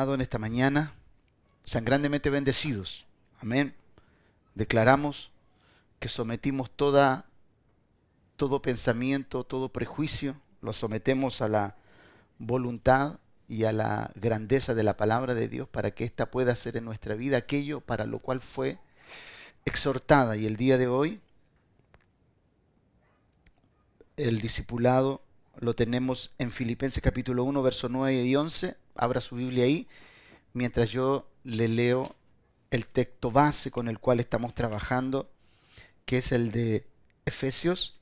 amado, en esta mañana, sean grandemente bendecidos. Amén. Declaramos que sometimos toda, todo pensamiento, todo prejuicio, lo sometemos a la voluntad y a la grandeza de la palabra de Dios para que ésta pueda ser en nuestra vida aquello para lo cual fue exhortada. Y el día de hoy, el discipulado lo tenemos en Filipenses capítulo 1, verso 9 y 11. Abra su Biblia ahí mientras yo le leo el texto base con el cual estamos trabajando, que es el de Efesios,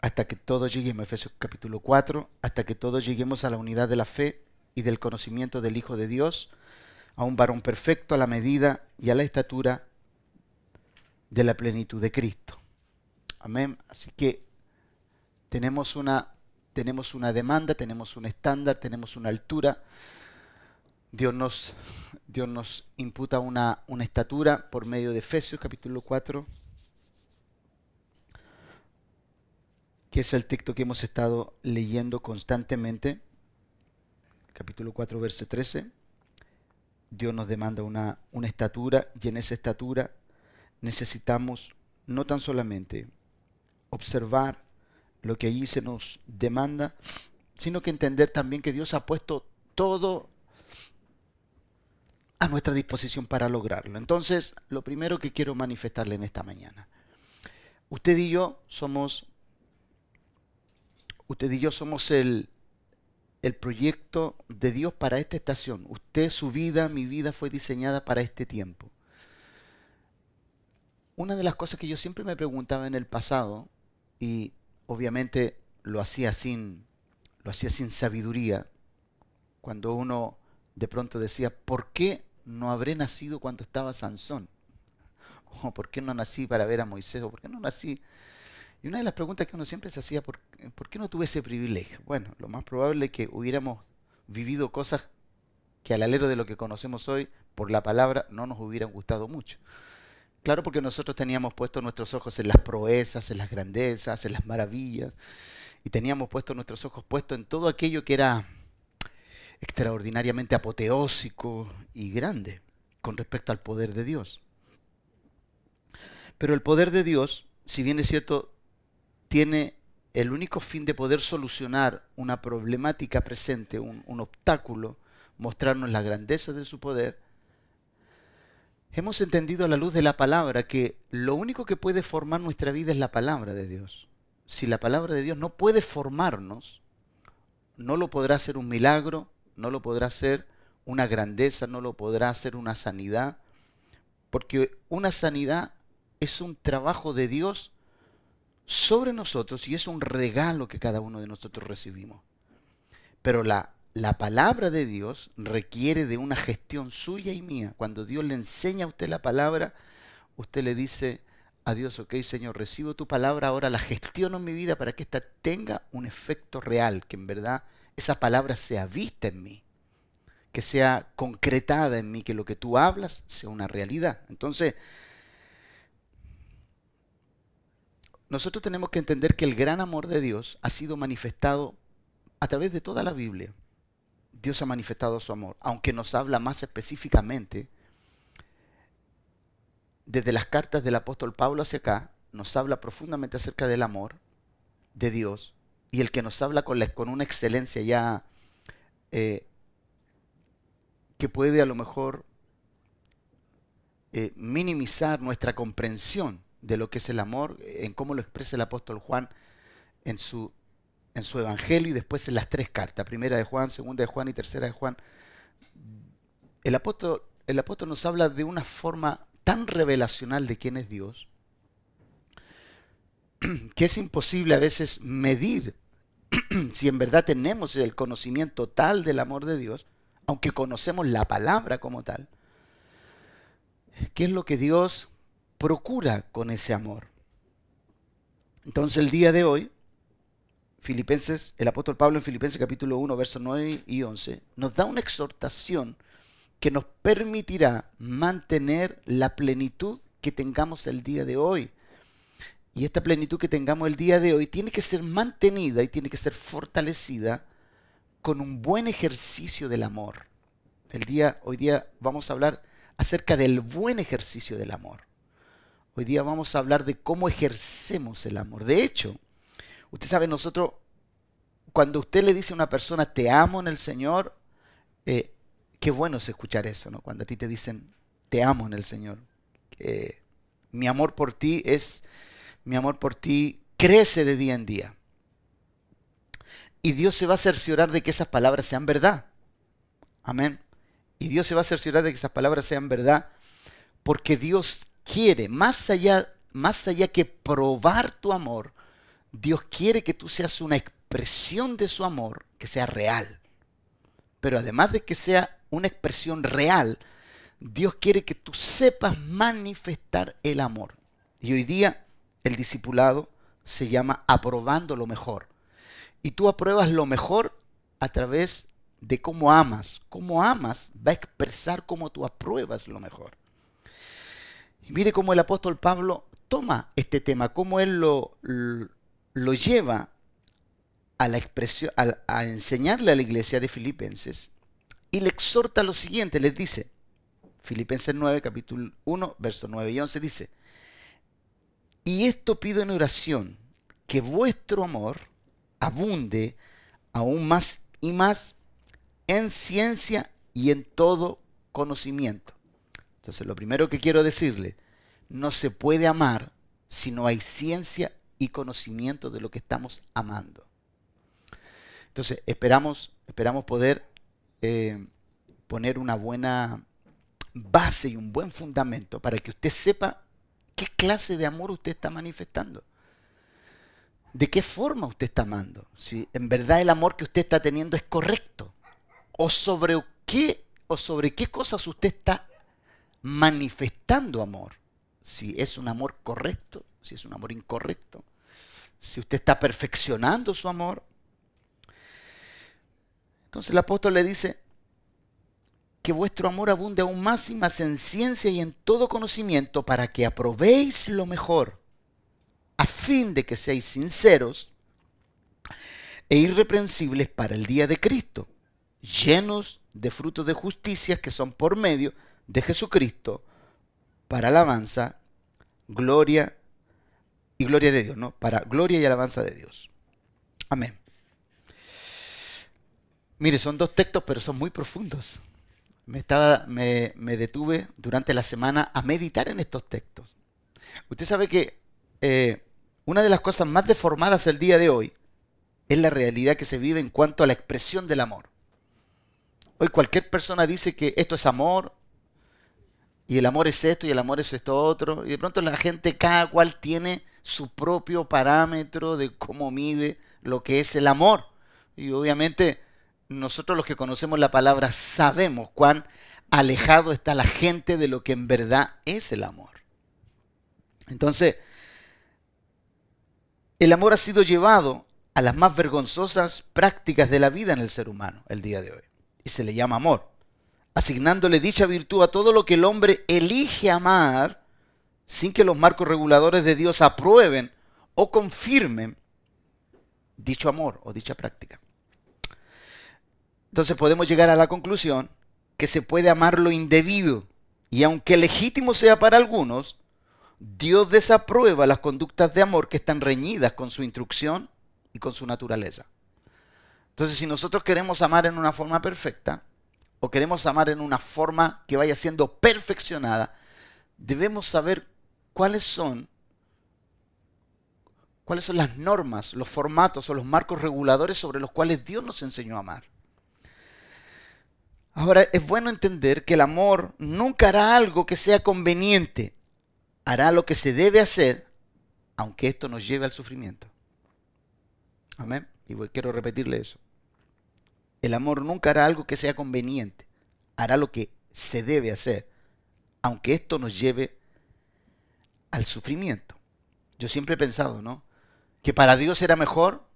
hasta que todos lleguemos, Efesios capítulo 4, hasta que todos lleguemos a la unidad de la fe y del conocimiento del Hijo de Dios, a un varón perfecto a la medida y a la estatura de la plenitud de Cristo. Amén. Así que tenemos una, tenemos una demanda, tenemos un estándar, tenemos una altura. Dios nos, Dios nos imputa una, una estatura por medio de Efesios capítulo 4, que es el texto que hemos estado leyendo constantemente, capítulo 4, verso 13. Dios nos demanda una, una estatura y en esa estatura necesitamos no tan solamente observar lo que allí se nos demanda, sino que entender también que Dios ha puesto todo a nuestra disposición para lograrlo. Entonces, lo primero que quiero manifestarle en esta mañana, usted y yo somos Usted y yo somos el, el proyecto de Dios para esta estación. Usted, su vida, mi vida fue diseñada para este tiempo. Una de las cosas que yo siempre me preguntaba en el pasado, y obviamente lo hacía sin, lo hacía sin sabiduría, cuando uno de pronto decía, ¿por qué no habré nacido cuando estaba Sansón? ¿O por qué no nací para ver a Moisés? ¿O por qué no nací y una de las preguntas que uno siempre se hacía, ¿por, qué no tuve ese privilegio? Bueno, lo más probable es que hubiéramos vivido cosas que al alero de lo que conocemos hoy, por la palabra, no nos hubieran gustado mucho. Claro, porque nosotros teníamos puestos nuestros ojos en las proezas, en las grandezas, en las maravillas, y teníamos puestos nuestros ojos puestos en todo aquello que era extraordinariamente apoteósico y grande con respecto al poder de Dios. Pero el poder de Dios, si bien es cierto, tiene el único fin de poder solucionar una problemática presente, un, obstáculo, mostrarnos la grandeza de su poder, hemos entendido a la luz de la palabra que lo único que puede formar nuestra vida es la palabra de Dios. Si la palabra de Dios no puede formarnos, no lo podrá hacer un milagro, no lo podrá hacer una grandeza, no lo podrá hacer una sanidad, porque una sanidad es un trabajo de Dios sobre nosotros y es un regalo que cada uno de nosotros recibimos. Pero la, la palabra de Dios requiere de una gestión suya y mía. Cuando Dios le enseña a usted la palabra, usted le dice a Dios, ok Señor, recibo tu palabra, ahora la gestiono en mi vida para que ésta tenga un efecto real, que en verdad esa palabra sea vista en mí, que sea concretada en mí, que lo que tú hablas sea una realidad. Entonces, nosotros tenemos que entender que el gran amor de Dios ha sido manifestado a través de toda la Biblia. Dios ha manifestado su amor, aunque nos habla más específicamente desde las cartas del apóstol Pablo hacia acá, nos habla profundamente acerca del amor de Dios y el que nos habla con, una excelencia ya eh, que puede a lo mejor eh, minimizar nuestra comprensión de lo que es el amor, en cómo lo expresa el apóstol Juan en su, en su evangelio y después en las tres cartas, primera de Juan, segunda de Juan y tercera de Juan. El apóstol, el apóstol nos habla de una forma tan revelacional de quién es Dios, que es imposible a veces medir si en verdad tenemos el conocimiento tal del amor de Dios, aunque conocemos la palabra como tal. ¿Qué es lo que Dios procura con ese amor. Entonces el día de hoy, Filipenses, el apóstol Pablo en Filipenses capítulo 1, versos 9 y 11, nos da una exhortación que nos permitirá mantener la plenitud que tengamos el día de hoy. Y esta plenitud que tengamos el día de hoy tiene que ser mantenida y tiene que ser fortalecida con un buen ejercicio del amor. El día, hoy día vamos a hablar acerca del buen ejercicio del amor. Hoy día vamos a hablar de cómo ejercemos el amor. De hecho, usted sabe, nosotros, cuando usted le dice a una persona, te amo en el Señor, eh, qué bueno es escuchar eso, ¿no? Cuando a ti te dicen, te amo en el Señor. mi amor por ti es mi amor por ti crece de día en día. Y Dios se va a cerciorar de que esas palabras sean verdad. Amén. Y Dios se va a cerciorar de que esas palabras sean verdad porque Dios quiere, más allá, más allá que probar tu amor, Dios quiere que tú seas una expresión de su amor que sea real. Pero además de que sea una expresión real, Dios quiere que tú sepas manifestar el amor. Y hoy día el discipulado se llama aprobando lo mejor. Y tú apruebas lo mejor a través de cómo amas. Cómo amas va a expresar cómo tú apruebas lo mejor. Mire cómo el apóstol Pablo toma este tema, cómo él lo, lo lleva a la expresión, a, a enseñarle a la iglesia de Filipenses y le exhorta lo siguiente, les dice, Filipenses 9, capítulo 1, versos 9 y 11 dice, y esto pido en oración, que vuestro amor abunde aún más y más en ciencia y en todo conocimiento. Entonces, lo primero que quiero decirle, no se puede amar si no hay ciencia y conocimiento de lo que estamos amando. Entonces, esperamos, esperamos poder eh, poner una buena base y un buen fundamento para que usted sepa ¿Qué clase de amor usted está manifestando? ¿De qué forma usted está amando? Si en verdad el amor que usted está teniendo es correcto. O sobre qué, o sobre qué cosas usted está manifestando amor. Si es un amor correcto, si es un amor incorrecto. Si usted está perfeccionando su amor. Entonces el apóstol le dice, que vuestro amor abunde aún más y más en ciencia y en todo conocimiento para que aprobéis lo mejor, a fin de que seáis sinceros e irreprensibles para el día de Cristo, llenos de frutos de justicia que son por medio de Jesucristo, para alabanza, gloria y gloria de Dios, ¿no? Para gloria y alabanza de Dios. Amén. Mire, son dos textos, pero son muy profundos me, estaba, me, detuve durante la semana a meditar en estos textos. Usted sabe que eh, una de las cosas más deformadas el día de hoy es la realidad que se vive en cuanto a la expresión del amor. Hoy cualquier persona dice que esto es amor, y el amor es esto, y el amor es esto otro, y de pronto la gente, cada cual tiene su propio parámetro de cómo mide lo que es el amor. Y obviamente nosotros los que conocemos la palabra sabemos cuán alejado está la gente de lo que en verdad es el amor. Entonces, el amor ha sido llevado a las más vergonzosas prácticas de la vida en el ser humano el día de hoy. Y se le llama amor, asignándole dicha virtud a todo lo que el hombre elige amar sin que los marcos reguladores de Dios aprueben o confirmen dicho amor o dicha práctica. Entonces podemos llegar a la conclusión que se puede amar lo indebido. Y aunque legítimo sea para algunos, Dios desaprueba las conductas de amor que están reñidas con su instrucción y con su naturaleza. Entonces, si nosotros queremos amar en una forma perfecta, o queremos amar en una forma que vaya siendo perfeccionada, debemos saber cuáles son cuáles son las normas, los formatos o los marcos reguladores sobre los cuales Dios nos enseñó a amar. Ahora, es bueno entender que el amor nunca hará algo que sea conveniente. Hará lo que se debe hacer, aunque esto nos lleve al sufrimiento. Amén. Y quiero repetirle eso. El amor nunca hará algo que sea conveniente. Hará lo que se debe hacer, aunque esto nos lleve al sufrimiento. Yo siempre he pensado, ¿no? Que para Dios era mejor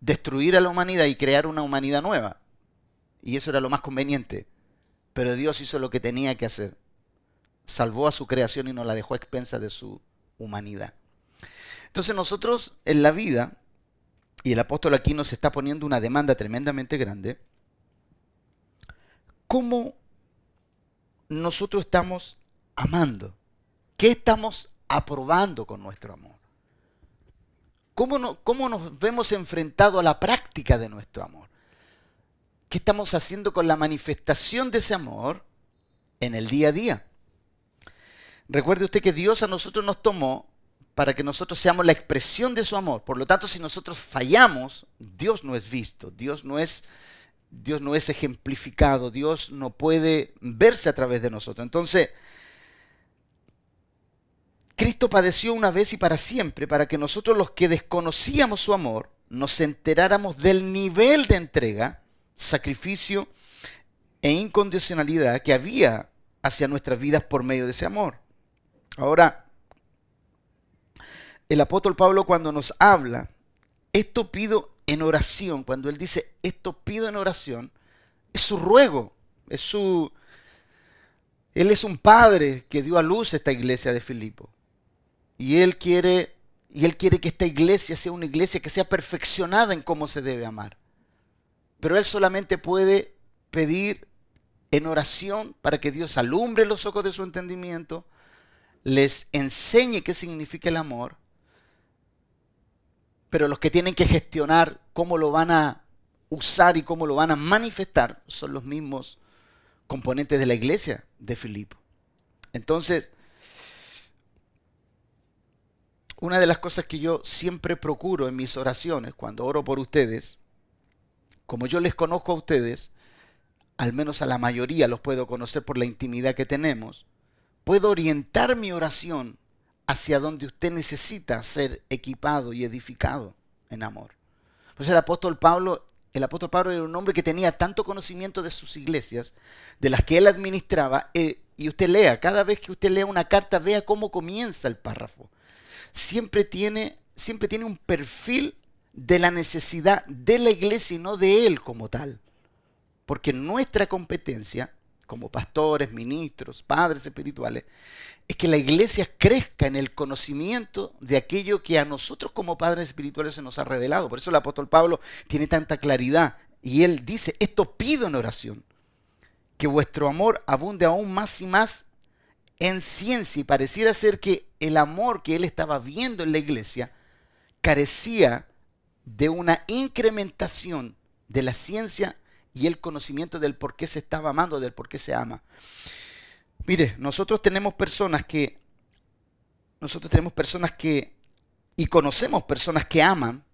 destruir a la humanidad y crear una humanidad nueva y eso era lo más conveniente. pero Dios hizo lo que tenía que hacer. Salvó a su creación y no la dejó a expensa de su humanidad. Entonces nosotros en la vida, y el apóstol aquí nos está poniendo una demanda tremendamente grande, ¿cómo nosotros estamos amando? ¿Qué estamos aprobando con nuestro amor? ¿Cómo, no, ¿Cómo, nos vemos enfrentados a la práctica de nuestro amor? ¿Qué estamos haciendo con la manifestación de ese amor en el día a día? Recuerde usted que Dios a nosotros nos tomó para que nosotros seamos la expresión de su amor. Por lo tanto, si nosotros fallamos, Dios no es visto, Dios no es, Dios no es ejemplificado, Dios no puede verse a través de nosotros. Entonces, Cristo padeció una vez y para siempre para que nosotros los que desconocíamos su amor nos enteráramos del nivel de entrega, sacrificio e incondicionalidad que había hacia nuestras vidas por medio de ese amor. Ahora, el apóstol Pablo cuando nos habla, esto pido en oración, cuando él dice esto pido en oración, es su ruego, es su... Él es un padre que dio a luz esta iglesia de Filipo. Y él quiere y él quiere que esta iglesia sea una iglesia que sea perfeccionada en cómo se debe amar. Pero él solamente puede pedir en oración para que Dios alumbre los ojos de su entendimiento, les enseñe qué significa el amor pero los que tienen que gestionar cómo lo van a usar y cómo lo van a manifestar son los mismos componentes de la iglesia de Filipo. Entonces, una de las cosas que yo siempre procuro en mis oraciones, cuando oro por ustedes, como yo les conozco a ustedes, al menos a la mayoría los puedo conocer por la intimidad que tenemos, puedo orientar mi oración hacia donde usted necesita ser equipado y edificado en amor. Pues el apóstol Pablo, el apóstol Pablo era un hombre que tenía tanto conocimiento de sus iglesias, de las que él administraba, eh, y usted lea, cada vez que usted lea una carta, vea cómo comienza el párrafo. Siempre tiene, siempre tiene un perfil de la necesidad de la iglesia y no de él como tal. Porque nuestra competencia, como pastores, ministros, padres espirituales, es que la iglesia crezca en el conocimiento de aquello que a nosotros como padres espirituales se nos ha revelado. Por eso el apóstol Pablo tiene tanta claridad y él dice, esto pido en oración, que vuestro amor abunde aún más y más en ciencia y pareciera ser que el amor que él estaba viendo en la iglesia carecía de una incrementación de la ciencia y el conocimiento del por qué se estaba amando, del por qué se ama. Mire, nosotros tenemos personas que, nosotros tenemos personas que, y conocemos personas que aman,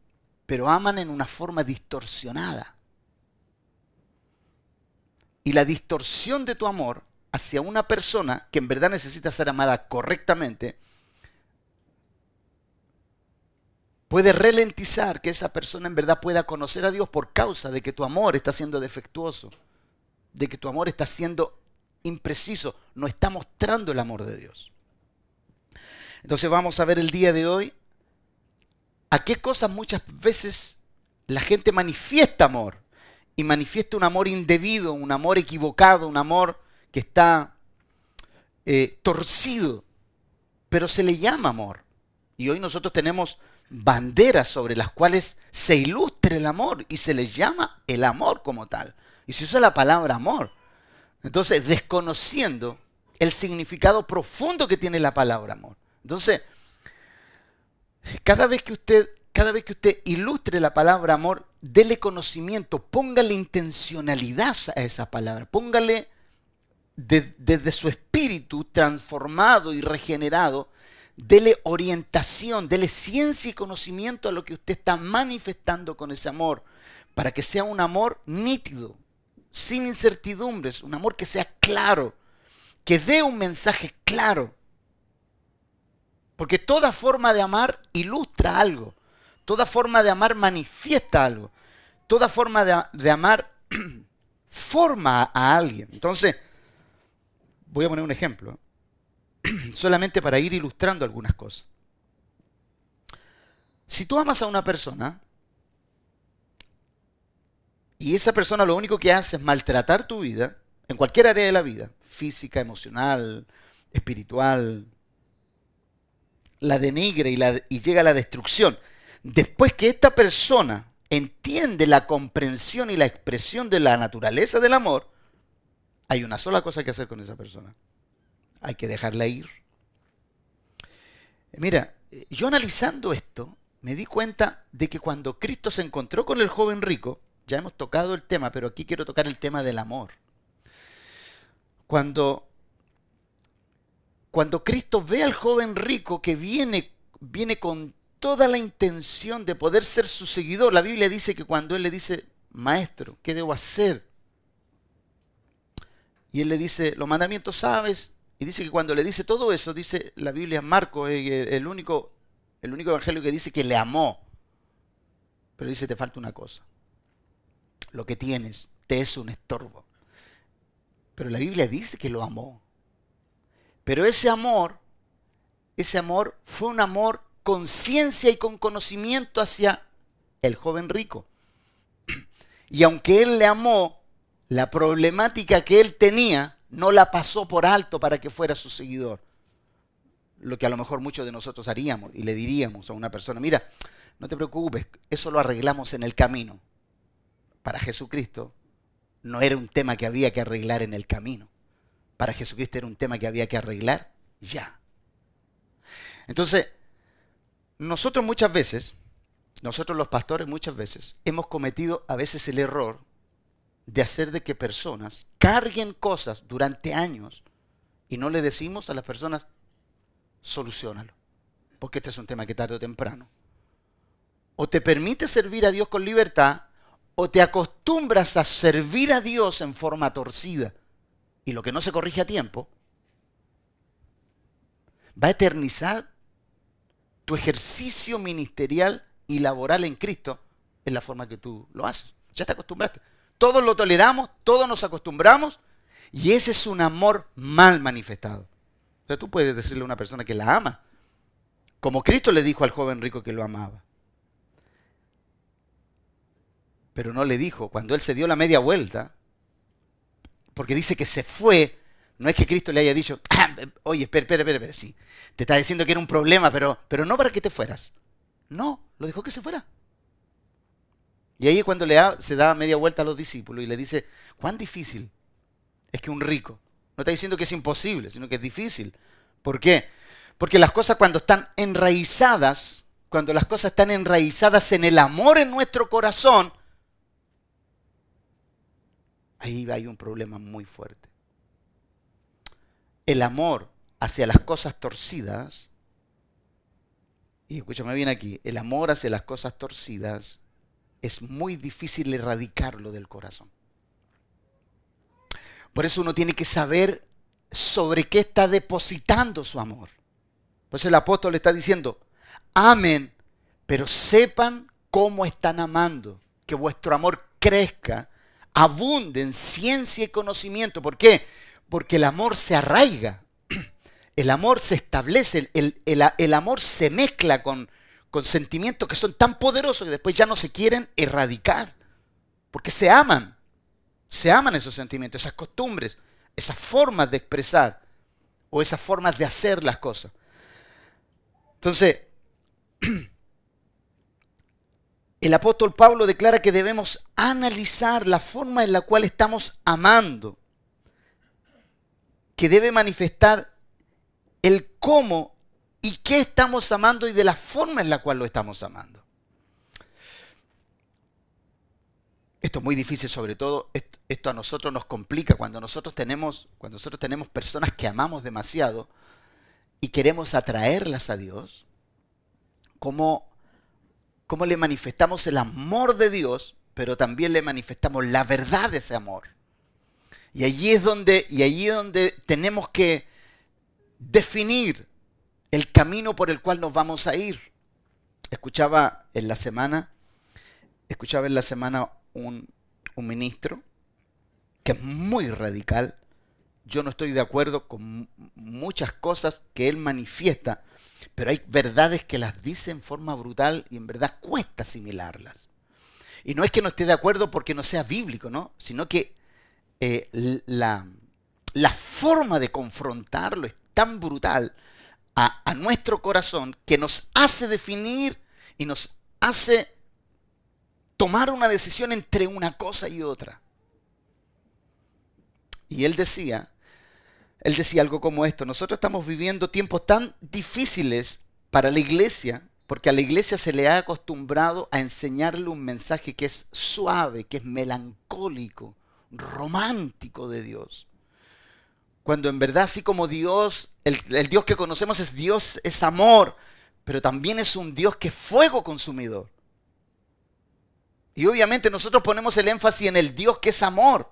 pero aman en una forma distorsionada. Y la distorsión de tu amor hacia una persona que en verdad necesita ser amada correctamente, puede ralentizar que esa persona en verdad pueda conocer a Dios por causa de que tu amor está siendo defectuoso, de que tu amor está siendo impreciso, no está mostrando el amor de Dios. Entonces vamos a ver el día de hoy a qué cosas muchas veces la gente manifiesta amor y manifiesta un amor indebido, un amor equivocado, un amor que está eh, torcido, pero se le llama amor. Y hoy nosotros tenemos banderas sobre las cuales se ilustra el amor y se le llama el amor como tal. Y se usa la palabra amor. Entonces, desconociendo el significado profundo que tiene la palabra amor. Entonces, cada vez que usted, cada vez que usted ilustre la palabra amor, dele conocimiento, póngale intencionalidad a esa palabra, póngale desde su espíritu transformado y regenerado, dele orientación, dele ciencia y conocimiento a lo que usted está manifestando con ese amor, para que sea un amor nítido, sin incertidumbres, un amor que sea claro, que dé un mensaje claro. Porque toda forma de amar ilustra algo, toda forma de amar manifiesta algo, toda forma de, amar forma a alguien. Entonces, voy a poner un ejemplo, solamente para ir ilustrando algunas cosas. Si tú amas a una persona, y esa persona lo único que hace es maltratar tu vida, en cualquier área de la vida, física, emocional, espiritual, la denigre y, y llega a la destrucción. Después que esta persona entiende la comprensión y la expresión de la naturaleza del amor, hay una sola cosa que hacer con esa persona. Hay que dejarla ir. Mira, yo analizando esto, me di cuenta de que cuando Cristo se encontró con el joven rico, ya hemos tocado el tema, pero aquí quiero tocar el tema del amor. Cuando, cuando Cristo ve al joven rico que viene, viene con toda la intención de poder ser su seguidor, la Biblia dice que cuando él le dice, maestro, ¿qué debo hacer? Y él le dice, los mandamientos sabes. Y dice que cuando le dice todo eso, dice la Biblia, Marco, eh, el único, el único evangelio que dice que le amó. Pero dice, te falta una cosa. Lo que tienes te es un estorbo. Pero la Biblia dice que lo amó. Pero ese amor, ese amor fue un amor con ciencia y con conocimiento hacia el joven rico. Y aunque él le amó, la problemática que él tenía no la pasó por alto para que fuera su seguidor. Lo que a lo mejor muchos de nosotros haríamos y le diríamos a una persona, mira, no te preocupes, eso lo arreglamos en el camino. Para Jesucristo no era un tema que había que arreglar en el camino. Para Jesucristo era un tema que había que arreglar ya. Entonces, nosotros muchas veces, nosotros los pastores muchas veces, hemos cometido a veces el error de hacer de que personas carguen cosas durante años y no le decimos a las personas, solucionalo. Porque este es un tema que tarde o temprano. O te permite servir a Dios con libertad, o te acostumbras a servir a Dios en forma torcida. Y lo que no se corrige a tiempo, va a eternizar tu ejercicio ministerial y laboral en Cristo en la forma que tú lo haces. Ya te acostumbraste. Todos lo toleramos, todos nos acostumbramos y ese es un amor mal manifestado. O sea, tú puedes decirle a una persona que la ama, como Cristo le dijo al joven rico que lo amaba. Pero no le dijo, cuando él se dio la media vuelta, porque dice que se fue, no es que Cristo le haya dicho, oye, espera, espera, espera, sí, te está diciendo que era un problema, pero, pero no para que te fueras. No, lo dejó que se fuera. Y ahí es cuando le se da media vuelta a los discípulos y le dice, cuán difícil es que un rico, no está diciendo que es imposible, sino que es difícil. ¿Por qué? Porque las cosas cuando están enraizadas, cuando las cosas están enraizadas en el amor en nuestro corazón, ahí hay un problema muy fuerte. El amor hacia las cosas torcidas, y escúchame bien aquí, el amor hacia las cosas torcidas es muy difícil erradicarlo del corazón. Por eso uno tiene que saber sobre qué está depositando su amor. Pues el apóstol le está diciendo, amen, pero sepan cómo están amando, que vuestro amor crezca, abunde en ciencia y conocimiento. ¿Por qué? Porque el amor se arraiga, el amor se establece, el, el amor se mezcla con, con sentimientos que son tan poderosos que después ya no se quieren erradicar, porque se aman, se aman esos sentimientos, esas costumbres, esas formas de expresar o esas formas de hacer las cosas. Entonces, el apóstol Pablo declara que debemos analizar la forma en la cual estamos amando, que debe manifestar el cómo y qué estamos amando y de la forma en la cual lo estamos amando. Esto es muy difícil, sobre todo esto, a nosotros nos complica cuando nosotros tenemos cuando nosotros tenemos personas que amamos demasiado y queremos atraerlas a Dios. ¿Cómo, cómo le manifestamos el amor de Dios, pero también le manifestamos la verdad de ese amor? Y allí es donde y allí es donde tenemos que definir el camino por el cual nos vamos a ir. Escuchaba en la semana, escuchaba en la semana un, un ministro que es muy radical. Yo no estoy de acuerdo con muchas cosas que él manifiesta, pero hay verdades que las dice en forma brutal y en verdad cuesta asimilarlas. Y no es que no esté de acuerdo porque no sea bíblico, ¿no? Sino que eh, la, la forma de confrontarlo es tan brutal a, a, nuestro corazón que nos hace definir y nos hace tomar una decisión entre una cosa y otra. Y él decía, él decía algo como esto, nosotros estamos viviendo tiempos tan difíciles para la iglesia, porque a la iglesia se le ha acostumbrado a enseñarle un mensaje que es suave, que es melancólico, romántico de Dios. Cuando en verdad, así como Dios, el, Dios que conocemos es Dios, es amor, pero también es un Dios que es fuego consumidor. Y obviamente nosotros ponemos el énfasis en el Dios que es amor.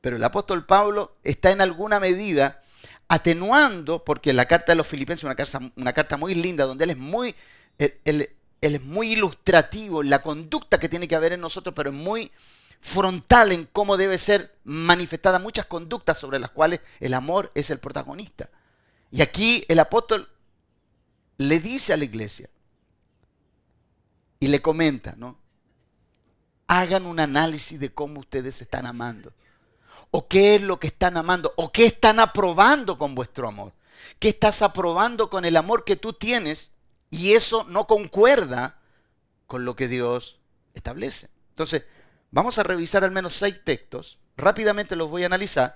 Pero el apóstol Pablo está en alguna medida atenuando, porque la carta de los filipenses es una carta, una carta muy linda, donde él es muy, él, es muy ilustrativo en la conducta que tiene que haber en nosotros, pero es muy frontal en cómo debe ser manifestada muchas conductas sobre las cuales el amor es el protagonista. Y aquí el apóstol le dice a la iglesia y le comenta, ¿no? Hagan un análisis de cómo ustedes están amando o qué es lo que están amando, o qué están aprobando con vuestro amor. ¿Qué estás aprobando con el amor que tú tienes? Y eso no concuerda con lo que Dios establece. Entonces, vamos a revisar al menos seis textos, rápidamente los voy a analizar,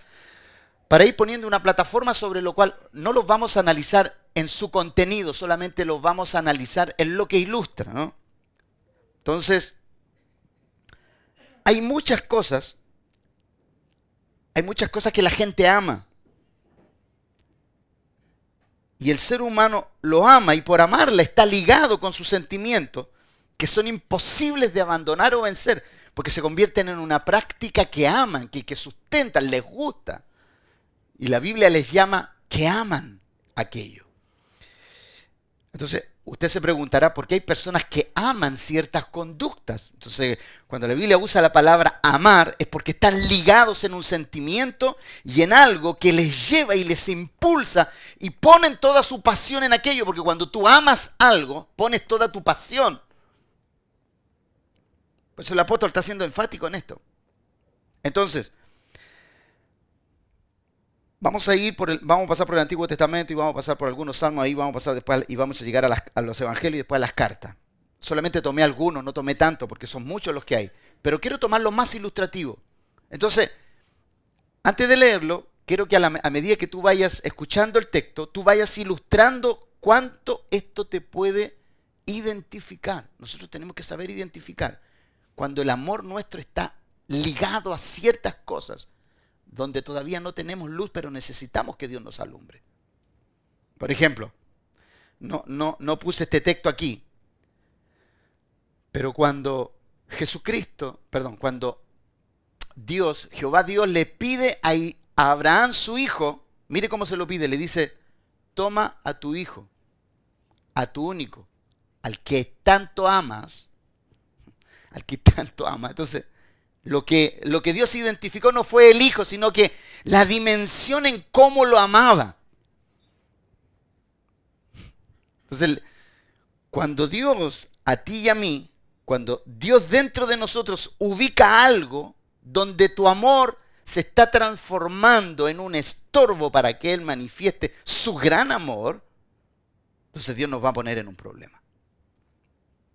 para ir poniendo una plataforma sobre lo cual no los vamos a analizar en su contenido, solamente los vamos a analizar en lo que ilustra. ¿no? Entonces, hay muchas cosas hay muchas cosas que la gente ama. Y el ser humano lo ama y por amarla está ligado con sus sentimientos que son imposibles de abandonar o vencer, porque se convierten en una práctica que aman, que, que sustentan, les gusta. Y la Biblia les llama que aman aquello. Entonces, usted se preguntará por qué hay personas que aman ciertas conductas. Entonces, cuando la Biblia usa la palabra amar, es porque están ligados en un sentimiento y en algo que les lleva y les impulsa y ponen toda su pasión en aquello, porque cuando tú amas algo, pones toda tu pasión. Por eso el apóstol está siendo enfático en esto. Entonces, Vamos a ir por el, vamos a pasar por el Antiguo Testamento y vamos a pasar por algunos salmos ahí, vamos a pasar después y vamos a llegar a, los evangelios y después a las cartas. Solamente tomé algunos, no tomé tanto porque son muchos los que hay, pero quiero tomar lo más ilustrativo. Entonces, antes de leerlo, quiero que a, a medida que tú vayas escuchando el texto, tú vayas ilustrando cuánto esto te puede identificar. Nosotros tenemos que saber identificar cuando el amor nuestro está ligado a ciertas cosas donde todavía no tenemos luz, pero necesitamos que Dios nos alumbre. Por ejemplo, no, no, no puse este texto aquí, pero cuando Jesucristo, perdón, cuando Dios, Jehová Dios le pide a Abraham su hijo, mire cómo se lo pide, le dice, toma a tu hijo, a tu único, al que tanto amas, al que tanto amas. Entonces, lo que, lo que Dios identificó no fue el Hijo, sino que la dimensión en cómo lo amaba. Entonces, cuando Dios a ti y a mí, cuando Dios dentro de nosotros ubica algo donde tu amor se está transformando en un estorbo para que Él manifieste su gran amor, entonces Dios nos va a poner en un problema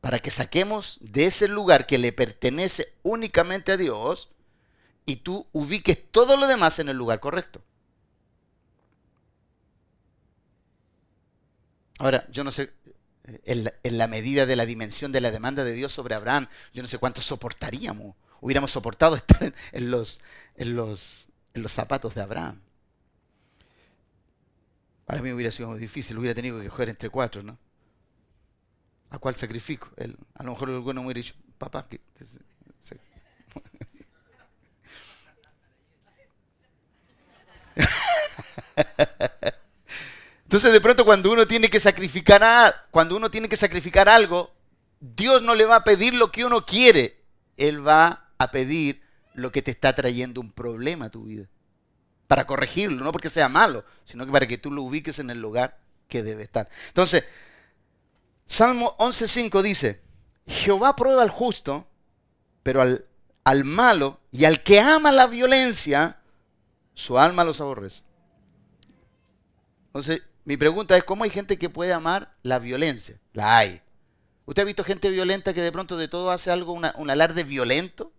para que saquemos de ese lugar que le pertenece únicamente a Dios y tú ubiques todo lo demás en el lugar correcto. Ahora, yo no sé, en la, medida de la dimensión de la demanda de Dios sobre Abraham, yo no sé cuánto soportaríamos, hubiéramos soportado estar en, los, en, los, en los zapatos de Abraham. Para mí hubiera sido muy difícil, hubiera tenido que coger entre cuatro, ¿no? ¿A cuál sacrifico? a lo mejor alguno me hubiera dicho, papá, que... Entonces de pronto cuando uno tiene que sacrificar cuando uno tiene que sacrificar algo, Dios no le va a pedir lo que uno quiere, él va a pedir lo que te está trayendo un problema a tu vida. Para corregirlo, no porque sea malo, sino que para que tú lo ubiques en el lugar que debe estar. Entonces, Salmo 11.5 dice, Jehová prueba al justo, pero al, al malo y al que ama la violencia, su alma los aborrece. Entonces, mi pregunta es, ¿cómo hay gente que puede amar la violencia? La hay. ¿Usted ha visto gente violenta que de pronto de todo hace algo, un alarde violento?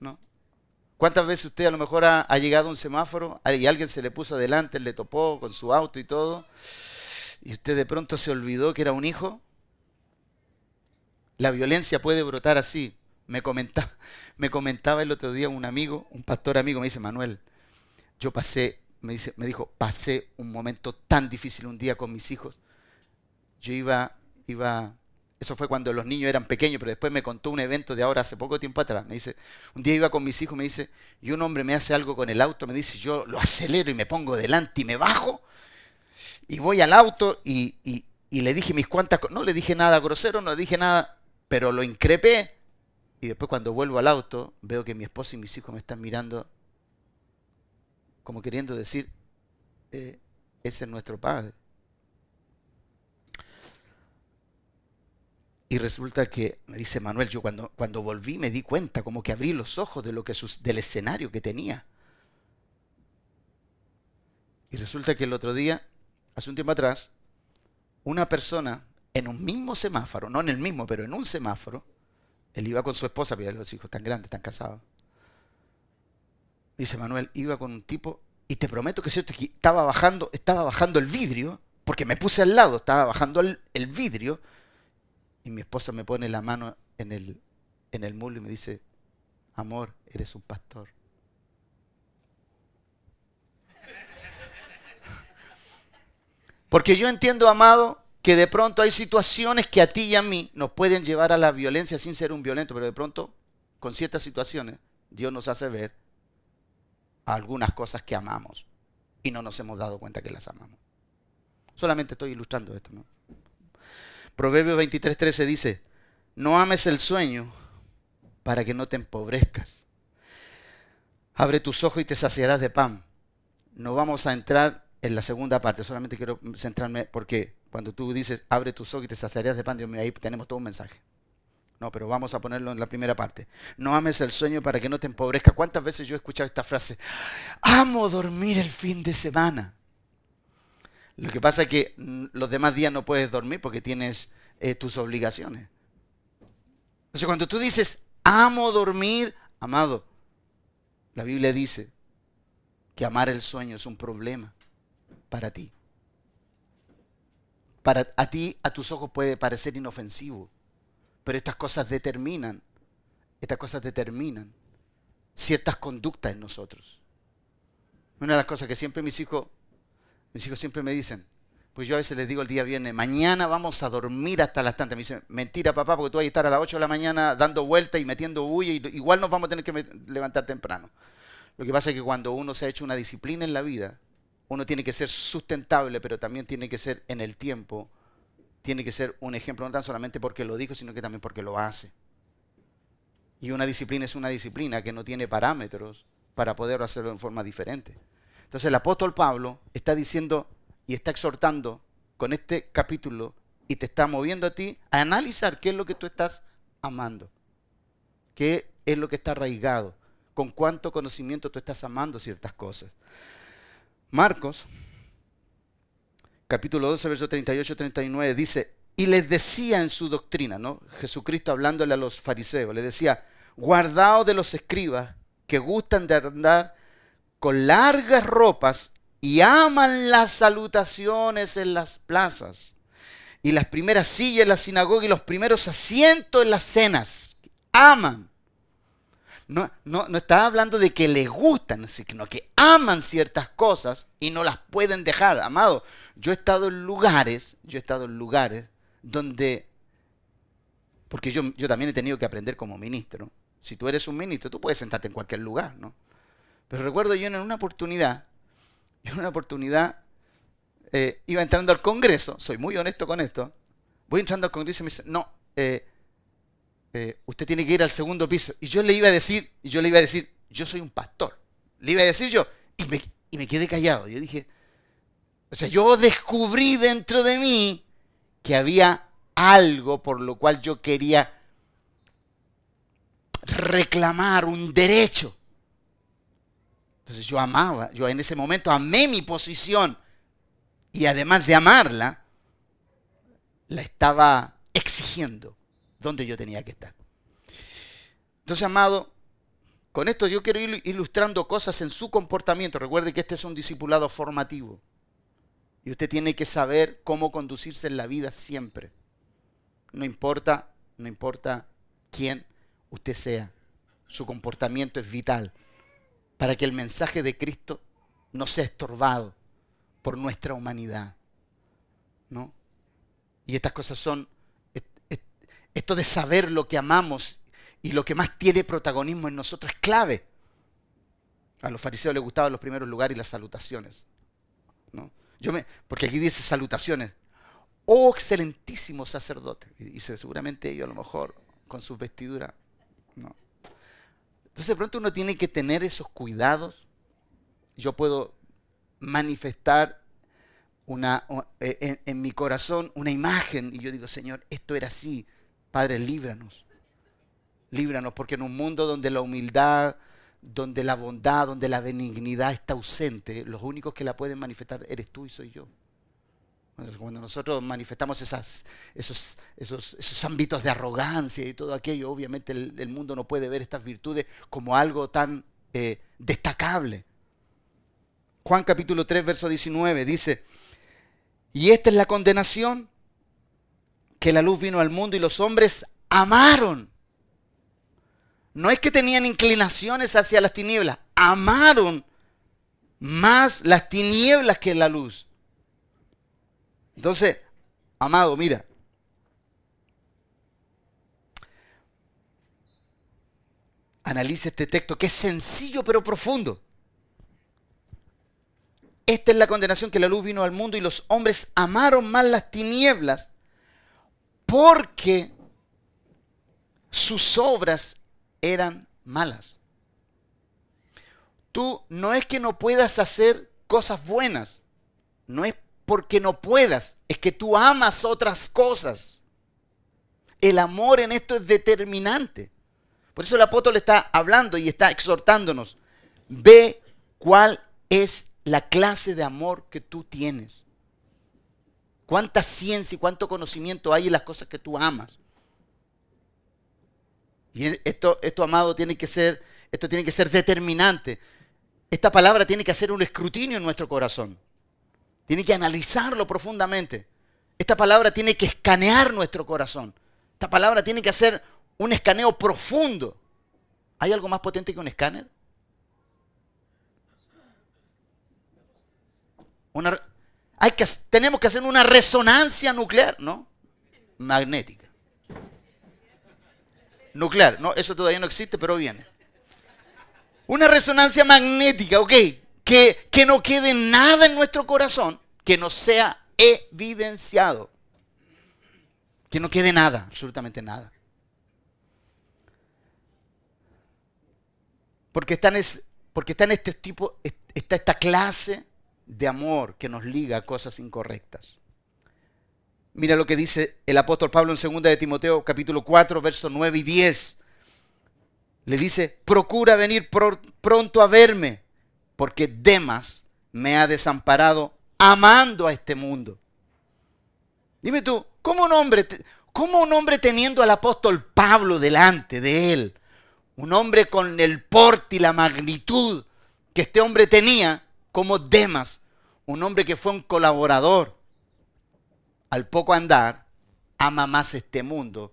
¿No? ¿Cuántas veces usted a lo mejor ha, ha, llegado a un semáforo y alguien se le puso adelante, le topó con su auto y todo, y usted de pronto se olvidó que era un hijo? La violencia puede brotar así. Me comentaba, me comentaba el otro día un amigo, un pastor amigo, me dice, Manuel, yo pasé, me, dice, me dijo, pasé un momento tan difícil un día con mis hijos. Yo iba, iba, eso fue cuando los niños eran pequeños, pero después me contó un evento de ahora, hace poco tiempo atrás. Me dice, un día iba con mis hijos, me dice, y un hombre me hace algo con el auto, me dice, yo lo acelero y me pongo delante y me bajo, y voy al auto y, y, le dije mis cuantas, no le dije nada grosero, no le dije nada, pero lo increpé y después cuando vuelvo al auto, veo que mi esposa y mis hijos me están mirando como queriendo decir, eh, ese es nuestro padre. Y resulta que, me dice Manuel, yo cuando, cuando volví me di cuenta, como que abrí los ojos de lo que del escenario que tenía. Y resulta que el otro día, hace un tiempo atrás, una persona en un mismo semáforo, no en el mismo, pero en un semáforo, él iba con su esposa, pero los hijos tan grandes, tan casados. Dice Manuel, iba con un tipo, y te prometo que cierto, que estaba bajando, estaba bajando el vidrio, porque me puse al lado, estaba bajando el, vidrio, y mi esposa me pone la mano en el, en el mulo y me dice, amor, eres un pastor. Porque yo entiendo, amado, que de pronto hay situaciones que a ti y a mí nos pueden llevar a la violencia sin ser un violento, pero de pronto con ciertas situaciones Dios nos hace ver algunas cosas que amamos y no nos hemos dado cuenta que las amamos. Solamente estoy ilustrando esto, ¿no? Proverbios 23:13 dice, no ames el sueño para que no te empobrezcas. Abre tus ojos y te saciarás de pan. No vamos a entrar en la segunda parte, solamente quiero centrarme porque cuando tú dices, abre tus ojos y te saciarás de pan, ahí tenemos todo un mensaje. No, pero vamos a ponerlo en la primera parte. No ames el sueño para que no te empobrezca. ¿Cuántas veces yo he escuchado esta frase? Amo dormir el fin de semana. Lo que pasa es que mm, los demás días no puedes dormir porque tienes eh, tus obligaciones. Entonces cuando tú dices, amo dormir, amado, la Biblia dice que amar el sueño es un problema para ti. Para a ti, a tus ojos puede parecer inofensivo, pero estas cosas determinan, estas cosas determinan ciertas conductas en nosotros. Una de las cosas que siempre mis hijos, mis hijos siempre me dicen, pues yo a veces les digo el día viernes, mañana vamos a dormir hasta las tantas. Me dicen, mentira papá, porque tú vas a estar a las 8 de la mañana dando vueltas y metiendo bulla, y igual nos vamos a tener que levantar temprano. Lo que pasa es que cuando uno se ha hecho una disciplina en la vida, uno tiene que ser sustentable, pero también tiene que ser en el tiempo, tiene que ser un ejemplo, no tan solamente porque lo dijo, sino que también porque lo hace. Y una disciplina es una disciplina que no tiene parámetros para poder hacerlo en forma diferente. Entonces el apóstol Pablo está diciendo y está exhortando con este capítulo y te está moviendo a ti a analizar qué es lo que tú estás amando, qué es lo que está arraigado, con cuánto conocimiento tú estás amando ciertas cosas. Marcos, capítulo 12, verso 38-39, dice, y les decía en su doctrina, ¿no? Jesucristo hablándole a los fariseos, les decía, guardaos de los escribas que gustan de andar con largas ropas y aman las salutaciones en las plazas y las primeras sillas en la sinagoga y los primeros asientos en las cenas. Aman no, no, no está hablando de que les gustan, sino que aman ciertas cosas y no las pueden dejar. Amado, yo he estado en lugares, yo he estado en lugares donde, porque yo, yo también he tenido que aprender como ministro. Si tú eres un ministro, tú puedes sentarte en cualquier lugar, ¿no? Pero recuerdo yo en una oportunidad, en una oportunidad, eh, iba entrando al Congreso, soy muy honesto con esto, voy entrando al Congreso y me dice, no, eh, eh, usted tiene que ir al segundo piso. Y yo le iba a decir, yo le iba a decir, yo soy un pastor. Le iba a decir yo, y me, y me quedé callado. Yo dije, o sea, yo descubrí dentro de mí que había algo por lo cual yo quería reclamar un derecho. Entonces yo amaba, yo en ese momento amé mi posición y además de amarla, la estaba exigiendo donde yo tenía que estar. Entonces, amado, con esto yo quiero ir ilustrando cosas en su comportamiento. Recuerde que este es un discipulado formativo. Y usted tiene que saber cómo conducirse en la vida siempre. No importa, no importa quién usted sea. Su comportamiento es vital para que el mensaje de Cristo no sea estorbado por nuestra humanidad. ¿No? Y estas cosas son esto de saber lo que amamos y lo que más tiene protagonismo en nosotros es clave. A los fariseos les gustaban los primeros lugares y las salutaciones. ¿no? Yo me, porque aquí dice salutaciones. Oh, excelentísimo sacerdote. Y dice, seguramente ellos a lo mejor con sus vestiduras. No. Entonces de pronto uno tiene que tener esos cuidados. Yo puedo manifestar una, eh, en, en mi corazón una imagen y yo digo, Señor, esto era así Padre, líbranos. Líbranos, porque en un mundo donde la humildad, donde la bondad, donde la benignidad está ausente, los únicos que la pueden manifestar eres tú y soy yo. Cuando nosotros manifestamos esos, esos, esos ámbitos de arrogancia y todo aquello, obviamente el, mundo no puede ver estas virtudes como algo tan eh, destacable. Juan capítulo 3, verso 19 dice, y esta es la condenación, que la luz vino al mundo y los hombres amaron. No es que tenían inclinaciones hacia las tinieblas, amaron más las tinieblas que la luz. Entonces, amado, mira. Analice este texto que es sencillo pero profundo. Esta es la condenación que la luz vino al mundo y los hombres amaron más las tinieblas porque sus obras eran malas. Tú no es que no puedas hacer cosas buenas, no es porque no puedas, es que tú amas otras cosas. El amor en esto es determinante. Por eso el apóstol está hablando y está exhortándonos. Ve cuál es la clase de amor que tú tienes cuánta ciencia y cuánto conocimiento hay en las cosas que tú amas. Y esto, esto amado, tiene que ser, esto tiene que ser determinante. Esta palabra tiene que hacer un escrutinio en nuestro corazón. Tiene que analizarlo profundamente. Esta palabra tiene que escanear nuestro corazón. Esta palabra tiene que hacer un escaneo profundo. ¿Hay algo más potente que un escáner? Una, que, tenemos que hacer una resonancia nuclear, ¿no? Magnética. Nuclear, no, eso todavía no existe, pero viene. Una resonancia magnética, ok, que, que no quede nada en nuestro corazón que no sea evidenciado. Que no quede nada, absolutamente nada. Porque está en, porque está en este tipo, está esta clase de amor que nos liga a cosas incorrectas. Mira lo que dice el apóstol Pablo en 2 de Timoteo capítulo 4, versos 9 y 10. Le dice, procura venir pronto a verme, porque Demas me ha desamparado amando a este mundo. Dime tú, ¿cómo un hombre, cómo un hombre teniendo al apóstol Pablo delante de él, un hombre con el porte y la magnitud que este hombre tenía, como Demas, un hombre que fue un colaborador, al poco andar, ama más este mundo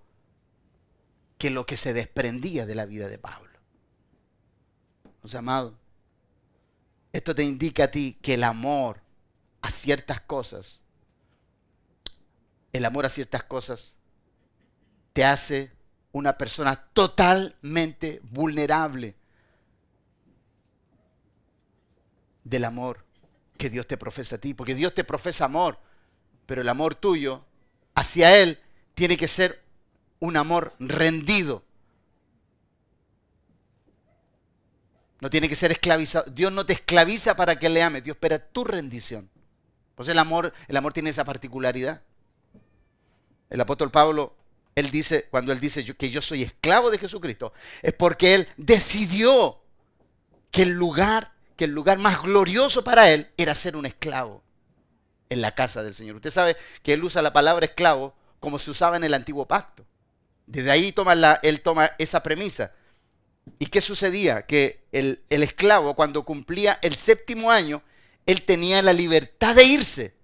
que lo que se desprendía de la vida de Pablo. O sea, amado, esto te indica a ti que el amor a ciertas cosas, el amor a ciertas cosas, te hace una persona totalmente vulnerable del amor que Dios te profesa a ti, porque Dios te profesa amor, pero el amor tuyo hacia Él tiene que ser un amor rendido. No tiene que ser esclavizado. Dios no te esclaviza para que le ames, Dios espera tu rendición. Pues el amor, el amor tiene esa particularidad. El apóstol Pablo él dice, cuando él dice que yo soy esclavo de Jesucristo, es porque él decidió que el lugar, que el lugar más glorioso para él era ser un esclavo en la casa del Señor. Usted sabe que él usa la palabra esclavo como se usaba en el antiguo pacto. Desde ahí toma la, él toma esa premisa. ¿Y qué sucedía? Que el, el esclavo, cuando cumplía el séptimo año, él tenía la libertad de irse.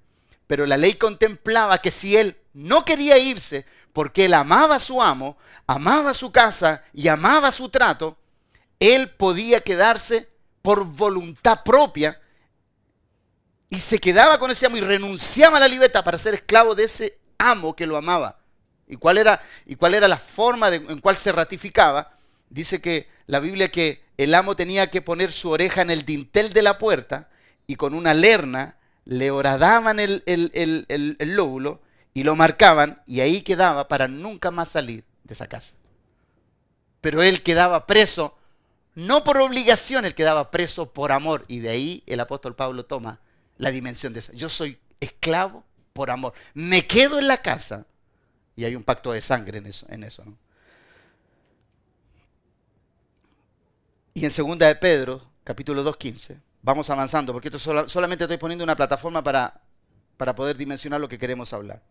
Pero la ley contemplaba que si él no quería irse, porque él amaba a su amo, amaba su casa y amaba su trato, él podía quedarse por voluntad propia y se quedaba con ese amo y renunciaba a la libertad para ser esclavo de ese amo que lo amaba. ¿Y cuál era, y cuál era la forma en cual se ratificaba? Dice que la Biblia que el amo tenía que poner su oreja en el dintel de la puerta y con una lerna le horadaban el, el lóbulo y lo marcaban y ahí quedaba para nunca más salir de esa casa. Pero él quedaba preso, no por obligación, él quedaba preso por amor. Y de ahí el apóstol Pablo toma la dimensión de eso. Yo soy esclavo por amor. Me quedo en la casa y hay un pacto de sangre en eso. En eso Y en segunda de Pedro, capítulo 2.15, vamos avanzando, porque esto solamente estoy poniendo una plataforma para, para poder dimensionar lo que queremos hablar.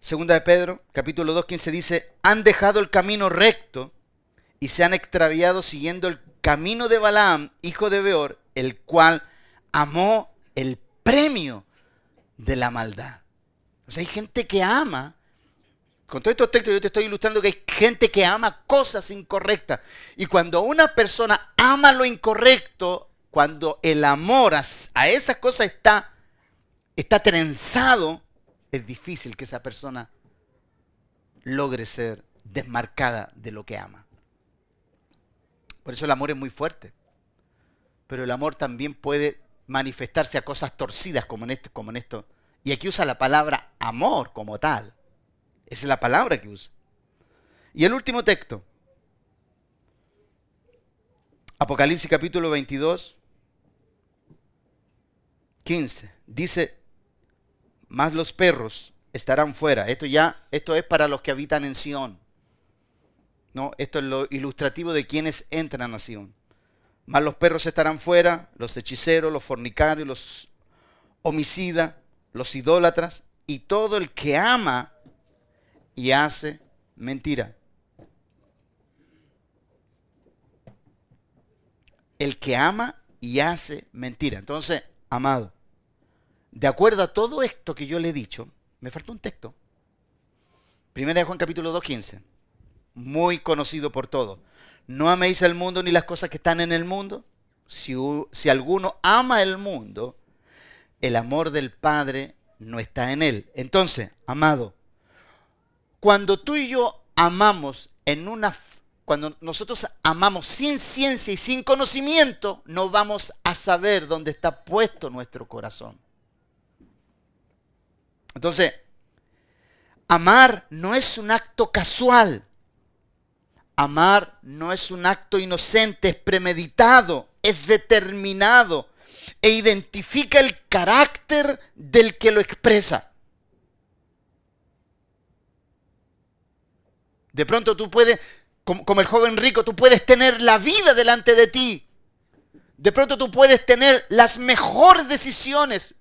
Segunda de Pedro, capítulo 2, 15 dice, han dejado el camino recto y se han extraviado siguiendo el camino de Balaam, hijo de Beor, el cual amó el premio de la maldad. O sea, hay gente que ama, con todos estos textos yo te estoy ilustrando que hay gente que ama cosas incorrectas. Y cuando una persona ama lo incorrecto, cuando el amor a, esas cosas está, está trenzado, es difícil que esa persona logre ser desmarcada de lo que ama. Por eso el amor es muy fuerte. Pero el amor también puede manifestarse a cosas torcidas como en, esto, como en esto. Y aquí usa la palabra amor como tal. Esa es la palabra que usa. Y el último texto. Apocalipsis capítulo 22, 15. Dice, más los perros estarán fuera. Esto ya, esto es para los que habitan en Sion. ¿No? Esto es lo ilustrativo de quienes entran a Sion. Más los perros estarán fuera, los hechiceros, los fornicarios, los homicidas, los idólatras y todo el que ama y hace mentira. El que ama y hace mentira. Entonces, amado, de acuerdo a todo esto que yo le he dicho, me faltó un texto. Primera de Juan capítulo 2.15. Muy conocido por todos. No améis el mundo ni las cosas que están en el mundo. Si, si alguno ama el mundo, el amor del Padre no está en él. Entonces, amado, cuando tú y yo amamos en una cuando nosotros amamos sin ciencia y sin conocimiento, no vamos a saber dónde está puesto nuestro corazón. Entonces, amar no es un acto casual. Amar no es un acto inocente, es premeditado, es determinado e identifica el carácter del que lo expresa. De pronto tú puedes, como, el joven rico, tú puedes tener la vida delante de ti. De pronto tú puedes tener las mejores decisiones,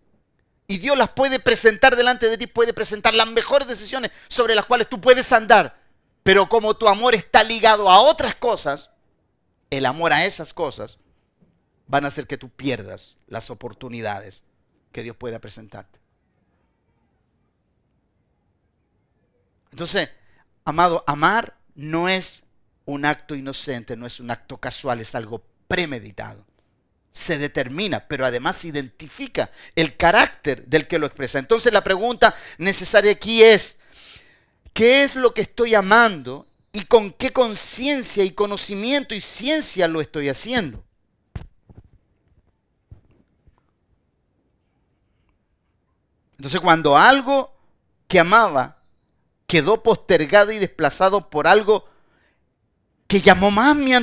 y Dios las puede presentar delante de ti, puede presentar las mejores decisiones sobre las cuales tú puedes andar. Pero como tu amor está ligado a otras cosas, el amor a esas cosas van a hacer que tú pierdas las oportunidades que Dios pueda presentarte. Entonces, amado, amar no es un acto inocente, no es un acto casual, es algo premeditado se determina, pero además identifica el carácter del que lo expresa. Entonces la pregunta necesaria aquí es, ¿qué es lo que estoy amando y con qué conciencia y conocimiento y ciencia lo estoy haciendo? Entonces cuando algo que amaba quedó postergado y desplazado por algo que llamó más mi,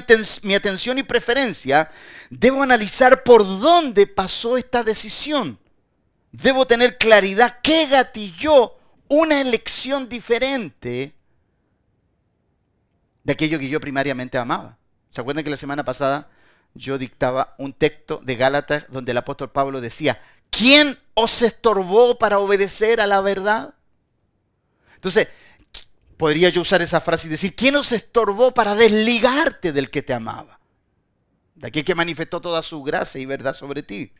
atención y preferencia, debo analizar por dónde pasó esta decisión. Debo tener claridad qué gatilló una elección diferente de aquello que yo primariamente amaba. ¿Se acuerdan que la semana pasada yo dictaba un texto de Gálatas donde el apóstol Pablo decía, ¿quién os estorbó para obedecer a la verdad? Entonces, podría yo usar esa frase y decir, ¿quién os estorbó para desligarte del que te amaba? De aquel que manifestó toda su gracia y verdad sobre ti.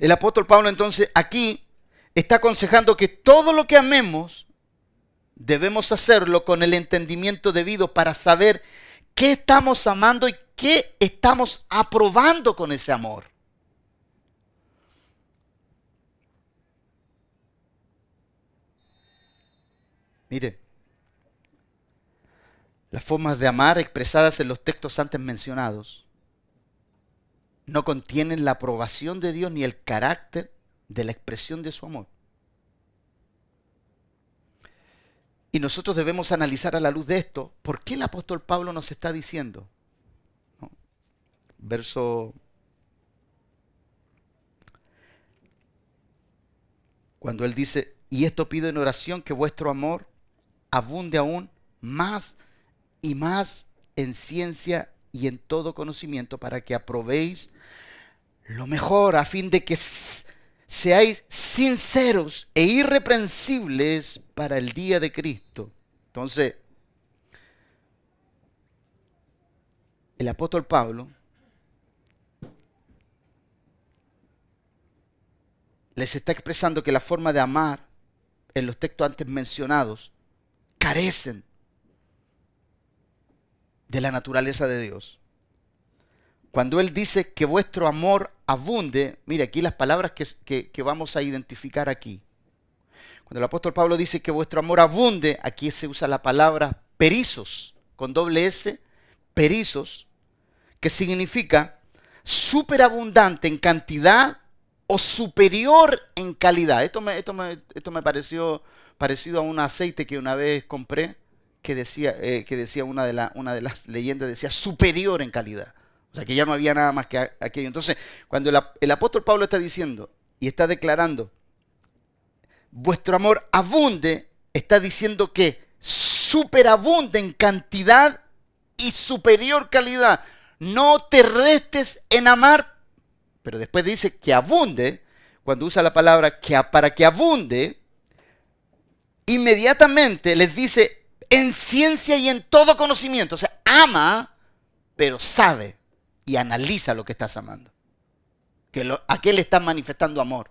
El apóstol Pablo entonces aquí está aconsejando que todo lo que amemos debemos hacerlo con el entendimiento debido para saber qué estamos amando y qué estamos aprobando con ese amor. Mire, las formas de amar expresadas en los textos antes mencionados no contienen la aprobación de Dios ni el carácter de la expresión de su amor. Y nosotros debemos analizar a la luz de esto, ¿por qué el apóstol Pablo nos está diciendo? Verso... Cuando él dice, y esto pido en oración que vuestro amor abunde aún más y más en ciencia y en todo conocimiento para que aprobéis lo mejor a fin de que seáis sinceros e irreprensibles para el día de Cristo. Entonces, el apóstol Pablo les está expresando que la forma de amar en los textos antes mencionados carecen de la naturaleza de Dios. Cuando Él dice que vuestro amor abunde, mire aquí las palabras que, vamos a identificar aquí. Cuando el apóstol Pablo dice que vuestro amor abunde, aquí se usa la palabra perizos, con doble S, perizos, que significa superabundante en cantidad o superior en calidad. Esto me, esto esto me pareció parecido a un aceite que una vez compré, que decía, eh, que decía una, de una de las leyendas, decía superior en calidad. O sea, que ya no había nada más que aquello. Entonces, cuando el, apóstol Pablo está diciendo y está declarando, vuestro amor abunde, está diciendo que superabunde en cantidad y superior calidad. No te restes en amar, pero después dice que abunde, cuando usa la palabra que para que abunde, inmediatamente les dice en ciencia y en todo conocimiento. O sea, ama, pero sabe y analiza lo que estás amando. Que ¿A qué le estás manifestando amor?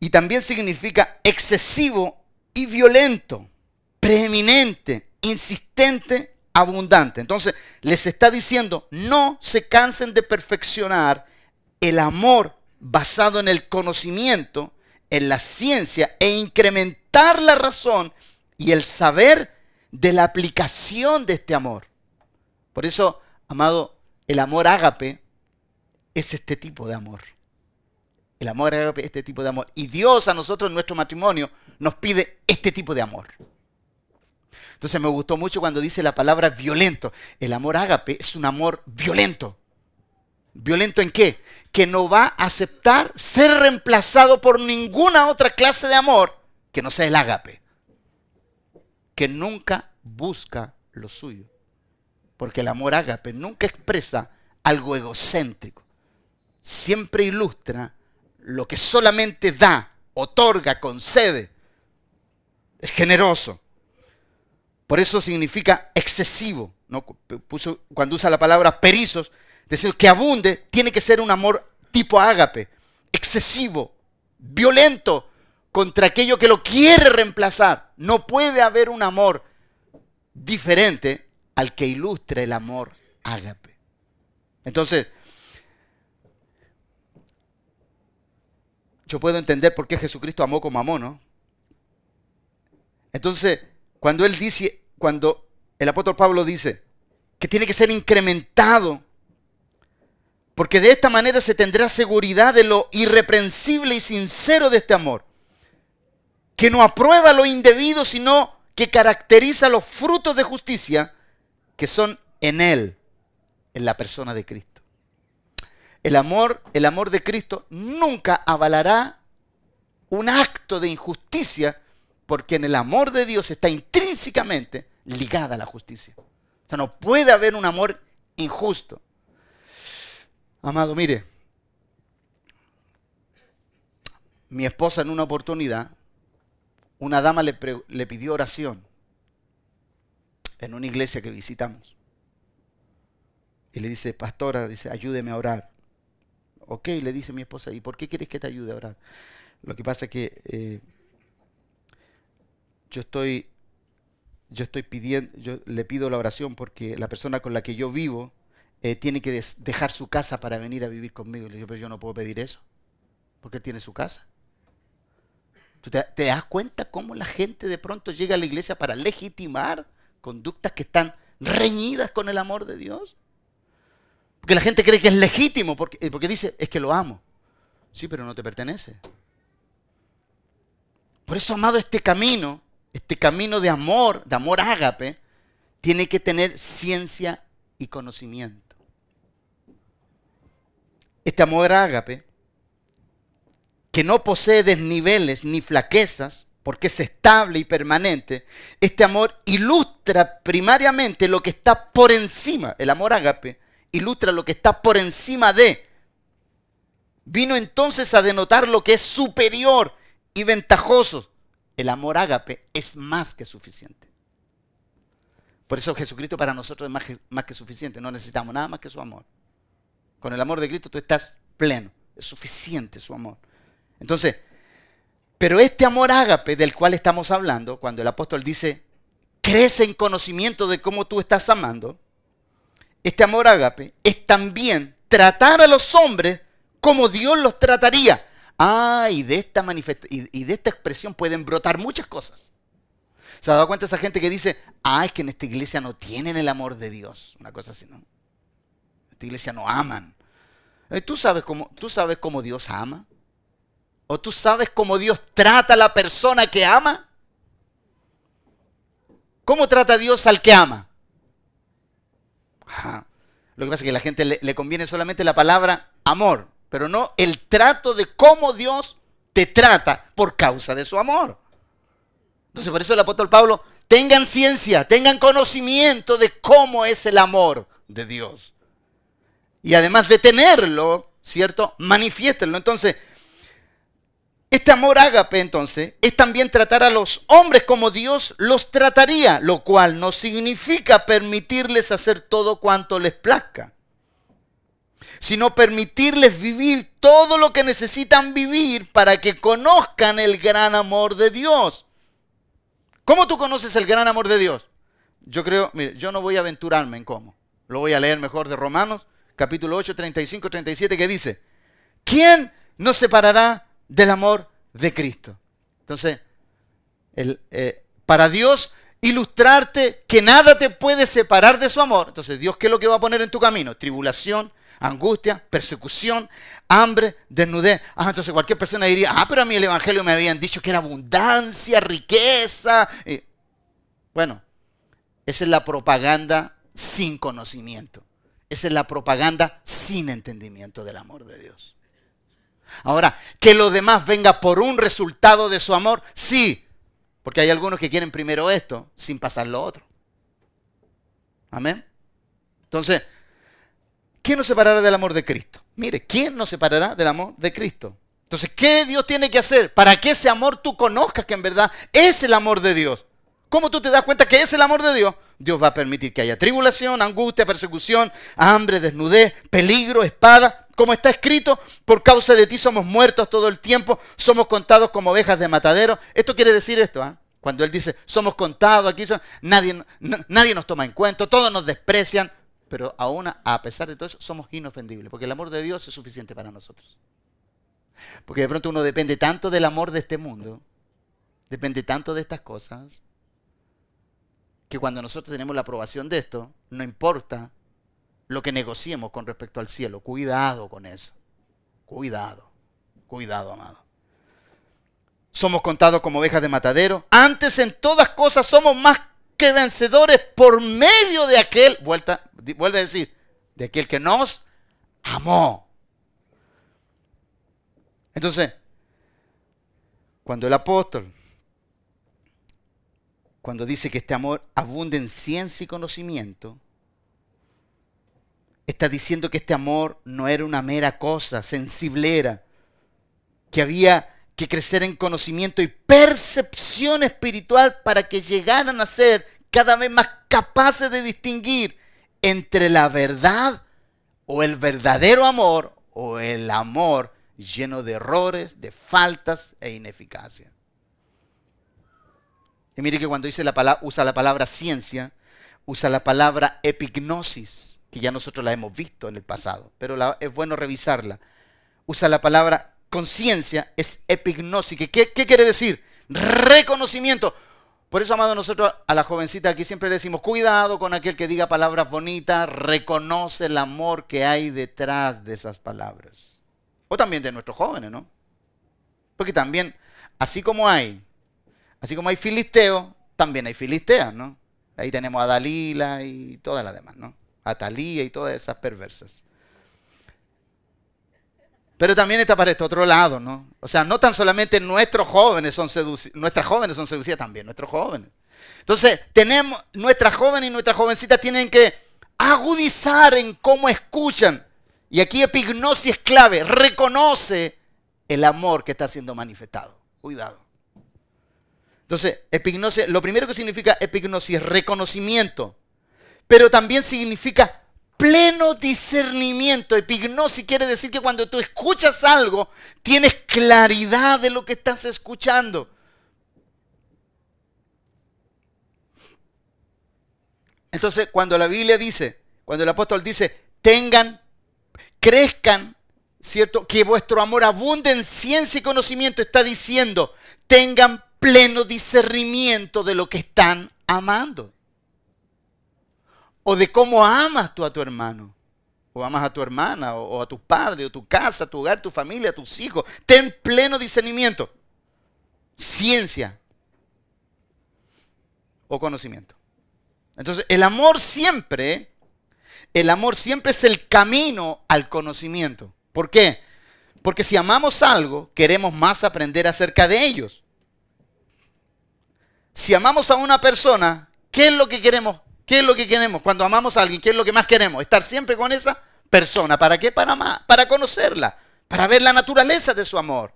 Y también significa excesivo y violento, preeminente, insistente, abundante. Entonces, les está diciendo, no se cansen de perfeccionar el amor basado en el conocimiento, en la ciencia e incrementar la razón y el saber de la aplicación de este amor. Por eso Amado, el amor ágape es este tipo de amor. El amor ágape es este tipo de amor. Y Dios a nosotros en nuestro matrimonio nos pide este tipo de amor. Entonces me gustó mucho cuando dice la palabra violento. El amor ágape es un amor violento. ¿Violento en qué? Que no va a aceptar ser reemplazado por ninguna otra clase de amor que no sea el ágape. Que nunca busca lo suyo porque el amor ágape nunca expresa algo egocéntrico. Siempre ilustra lo que solamente da, otorga, concede. Es generoso. Por eso significa excesivo. ¿no? cuando usa la palabra perizos, decir que abunde, tiene que ser un amor tipo ágape, excesivo, violento contra aquello que lo quiere reemplazar. No puede haber un amor diferente al que ilustre el amor ágape. Entonces, yo puedo entender por qué Jesucristo amó como amó, ¿no? Entonces, cuando él dice, cuando el apóstol Pablo dice que tiene que ser incrementado, porque de esta manera se tendrá seguridad de lo irreprensible y sincero de este amor, que no aprueba lo indebido, sino que caracteriza los frutos de justicia que son en Él, en la persona de Cristo. El amor, el amor de Cristo nunca avalará un acto de injusticia porque en el amor de Dios está intrínsecamente ligada a la justicia. O sea, no puede haber un amor injusto. Amado, mire, mi esposa en una oportunidad, una dama le, le pidió oración en una iglesia que visitamos. Y le dice, pastora, dice, ayúdeme a orar. Ok, le dice mi esposa, ¿y por qué quieres que te ayude a orar? Lo que pasa es que eh, yo estoy, yo estoy pidiendo, yo le pido la oración porque la persona con la que yo vivo eh, tiene que dejar su casa para venir a vivir conmigo. Y le digo, pero yo no puedo pedir eso, porque él tiene su casa. ¿Tú te, te das cuenta cómo la gente de pronto llega a la iglesia para legitimar conductas que están reñidas con el amor de Dios? Porque la gente cree que es legítimo, porque, eh, porque dice, es que lo amo. Sí, pero no te pertenece. Por eso, amado, este camino, este camino de amor, de amor ágape, tiene que tener ciencia y conocimiento. Este amor ágape, que no posee desniveles ni flaquezas, porque es estable y permanente, este amor ilustra primariamente lo que está por encima, el amor ágape, ilustra lo que está por encima de. Vino entonces a denotar lo que es superior y ventajoso. El amor ágape es más que suficiente. Por eso Jesucristo para nosotros es más que, más que suficiente. No necesitamos nada más que su amor. Con el amor de Cristo tú estás pleno. Es suficiente su amor. Entonces, pero este amor ágape del cual estamos hablando, cuando el apóstol dice, crece en conocimiento de cómo tú estás amando, este amor ágape, es también tratar a los hombres como Dios los trataría. Ah, y de esta y, de esta expresión pueden brotar muchas cosas. ¿Se ha dado cuenta esa gente que dice, ah, es que en esta iglesia no tienen el amor de Dios? Una cosa así, ¿no? En esta iglesia no aman. Eh, ¿Tú sabes cómo, ¿Tú sabes cómo Dios ama? ¿O tú sabes cómo Dios trata a la persona que ama? ¿Cómo trata Dios al que ama? Lo que pasa es que a la gente le, conviene solamente la palabra amor, pero no el trato de cómo Dios te trata por causa de su amor. Entonces, por eso el apóstol Pablo, tengan ciencia, tengan conocimiento de cómo es el amor de Dios. Y además de tenerlo, ¿cierto? Manifiéstenlo. Entonces, este amor ágape, entonces, es también tratar a los hombres como Dios los trataría, lo cual no significa permitirles hacer todo cuanto les plazca, sino permitirles vivir todo lo que necesitan vivir para que conozcan el gran amor de Dios. ¿Cómo tú conoces el gran amor de Dios? Yo creo, mire, yo no voy a aventurarme en cómo. Lo voy a leer mejor de Romanos, capítulo 8, 35, 37, que dice, ¿quién nos separará del amor de Cristo. Entonces, eh, para Dios ilustrarte que nada te puede separar de su amor. Entonces, Dios, ¿qué es lo que va a poner en tu camino? Tribulación, angustia, persecución, hambre, desnudez. Ah, entonces cualquier persona diría, ah, pero a mí el Evangelio me habían dicho que era abundancia, riqueza. bueno, esa es la propaganda sin conocimiento. Esa es la propaganda sin entendimiento del amor de Dios. Ahora, que lo demás venga por un resultado de su amor, sí, porque hay algunos que quieren primero esto sin pasar lo otro. Amén. Entonces, ¿quién nos separará del amor de Cristo? Mire, ¿quién nos separará del amor de Cristo? Entonces, ¿qué Dios tiene que hacer para que ese amor tú conozcas que en verdad es el amor de Dios? ¿Cómo tú te das cuenta que es el amor de Dios? Dios va a permitir que haya tribulación, angustia, persecución, hambre, desnudez, peligro, espada, como está escrito, por causa de ti somos muertos todo el tiempo, somos contados como ovejas de matadero. Esto quiere decir esto, ¿ah? cuando él dice, somos contados aquí, nadie, nadie nos toma en cuenta, todos nos desprecian, pero aún a pesar de todo eso somos inofendibles, porque el amor de Dios es suficiente para nosotros. Porque de pronto uno depende tanto del amor de este mundo, depende tanto de estas cosas, que cuando nosotros tenemos la aprobación de esto, no importa lo que negociemos con respecto al cielo. Cuidado con eso. Cuidado. Cuidado, amado. Somos contados como ovejas de matadero. Antes en todas cosas somos más que vencedores por medio de aquel, vuelta, vuelve a decir, de aquel que nos amó. Entonces, Cuando el apóstol, cuando dice que este amor abunde en ciencia y conocimiento, está diciendo que este amor no era una mera cosa sensiblera, que había que crecer en conocimiento y percepción espiritual para que llegaran a ser cada vez más capaces de distinguir entre la verdad o el verdadero amor o el amor lleno de errores, de faltas e ineficacia. Y mire que cuando dice la palabra, usa la palabra ciencia, usa la palabra epignosis, que ya nosotros la hemos visto en el pasado, pero es bueno revisarla. Usa la palabra conciencia, es epignosis. ¿Qué, ¿Qué quiere decir? Reconocimiento. Por eso, amado, nosotros a la jovencita aquí siempre decimos, cuidado con aquel que diga palabras bonitas, reconoce el amor que hay detrás de esas palabras. O también de nuestros jóvenes, ¿no? Porque también, así como hay, así como hay filisteos, también hay filisteas, ¿no? Ahí tenemos a Dalila y todas las demás, ¿no? A Talía y todas esas perversas. Pero también está para este otro lado, ¿no? O sea, no tan solamente nuestros jóvenes son seducidos, nuestras jóvenes son seducidas también, nuestros jóvenes. Entonces, tenemos, nuestras jóvenes y nuestras jovencitas tienen que agudizar en cómo escuchan. Y aquí epignosis es clave, reconoce el amor que está siendo manifestado. Cuidado. Entonces, epignosis, lo primero que significa epignosis es reconocimiento, pero también significa pleno discernimiento. Epignosis quiere decir que cuando tú escuchas algo, tienes claridad de lo que estás escuchando. Entonces, cuando la Biblia dice, cuando el apóstol dice, tengan, crezcan, ¿cierto? Que vuestro amor abunde en ciencia y conocimiento, está diciendo, tengan pleno discernimiento de lo que están amando o de cómo amas tú a tu hermano, o amas a tu hermana, o, a tu padre, o tu casa, tu hogar, tu familia, tus hijos. Ten pleno discernimiento, ciencia o conocimiento. Entonces, el amor siempre, el amor siempre es el camino al conocimiento. ¿Por qué? Porque si amamos algo, queremos más aprender acerca de ellos. Si amamos a una persona, ¿qué es lo que queremos? ¿Qué es lo que queremos? Cuando amamos a alguien, ¿qué es lo que más queremos? Estar siempre con esa persona. ¿Para qué? Para, más, para conocerla, para ver la naturaleza de su amor.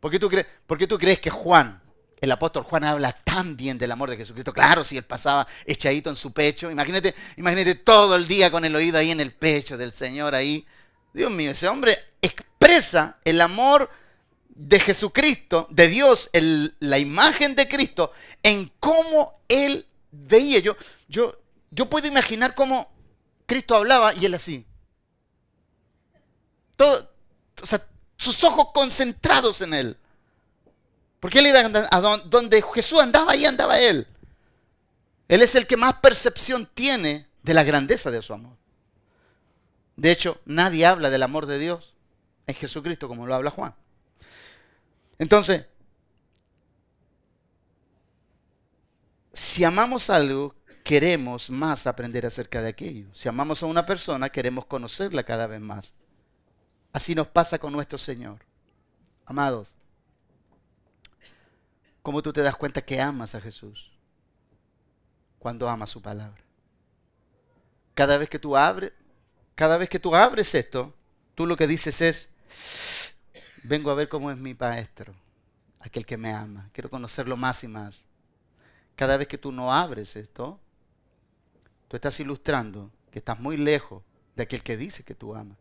¿Por qué, tú crees, tú crees que Juan, el apóstol Juan, habla tan bien del amor de Jesucristo? Claro, si él pasaba echadito en su pecho. Imagínate, imagínate todo el día con el oído ahí en el pecho del Señor ahí. Dios mío, ese hombre expresa el amor de Jesucristo, de Dios, la imagen de Cristo, en cómo él veía. Yo, yo, yo puedo imaginar cómo Cristo hablaba y él así. Todo, o sea, sus ojos concentrados en él. Porque él era a donde Jesús andaba, ahí andaba él. Él es el que más percepción tiene de la grandeza de su amor. De hecho, nadie habla del amor de Dios en Jesucristo como lo habla Juan. Entonces, si amamos algo, queremos más aprender acerca de aquello. Si amamos a una persona, queremos conocerla cada vez más. Así nos pasa con nuestro Señor. Amados, ¿cómo tú te das cuenta que amas a Jesús? Cuando amas su palabra. Cada vez que tú abres, cada vez que tú abres esto, tú lo que dices es, vengo a ver cómo es mi maestro, aquel que me ama. Quiero conocerlo más y más. Cada vez que tú no abres esto, tú estás ilustrando que estás muy lejos de aquel que dice que tú amas.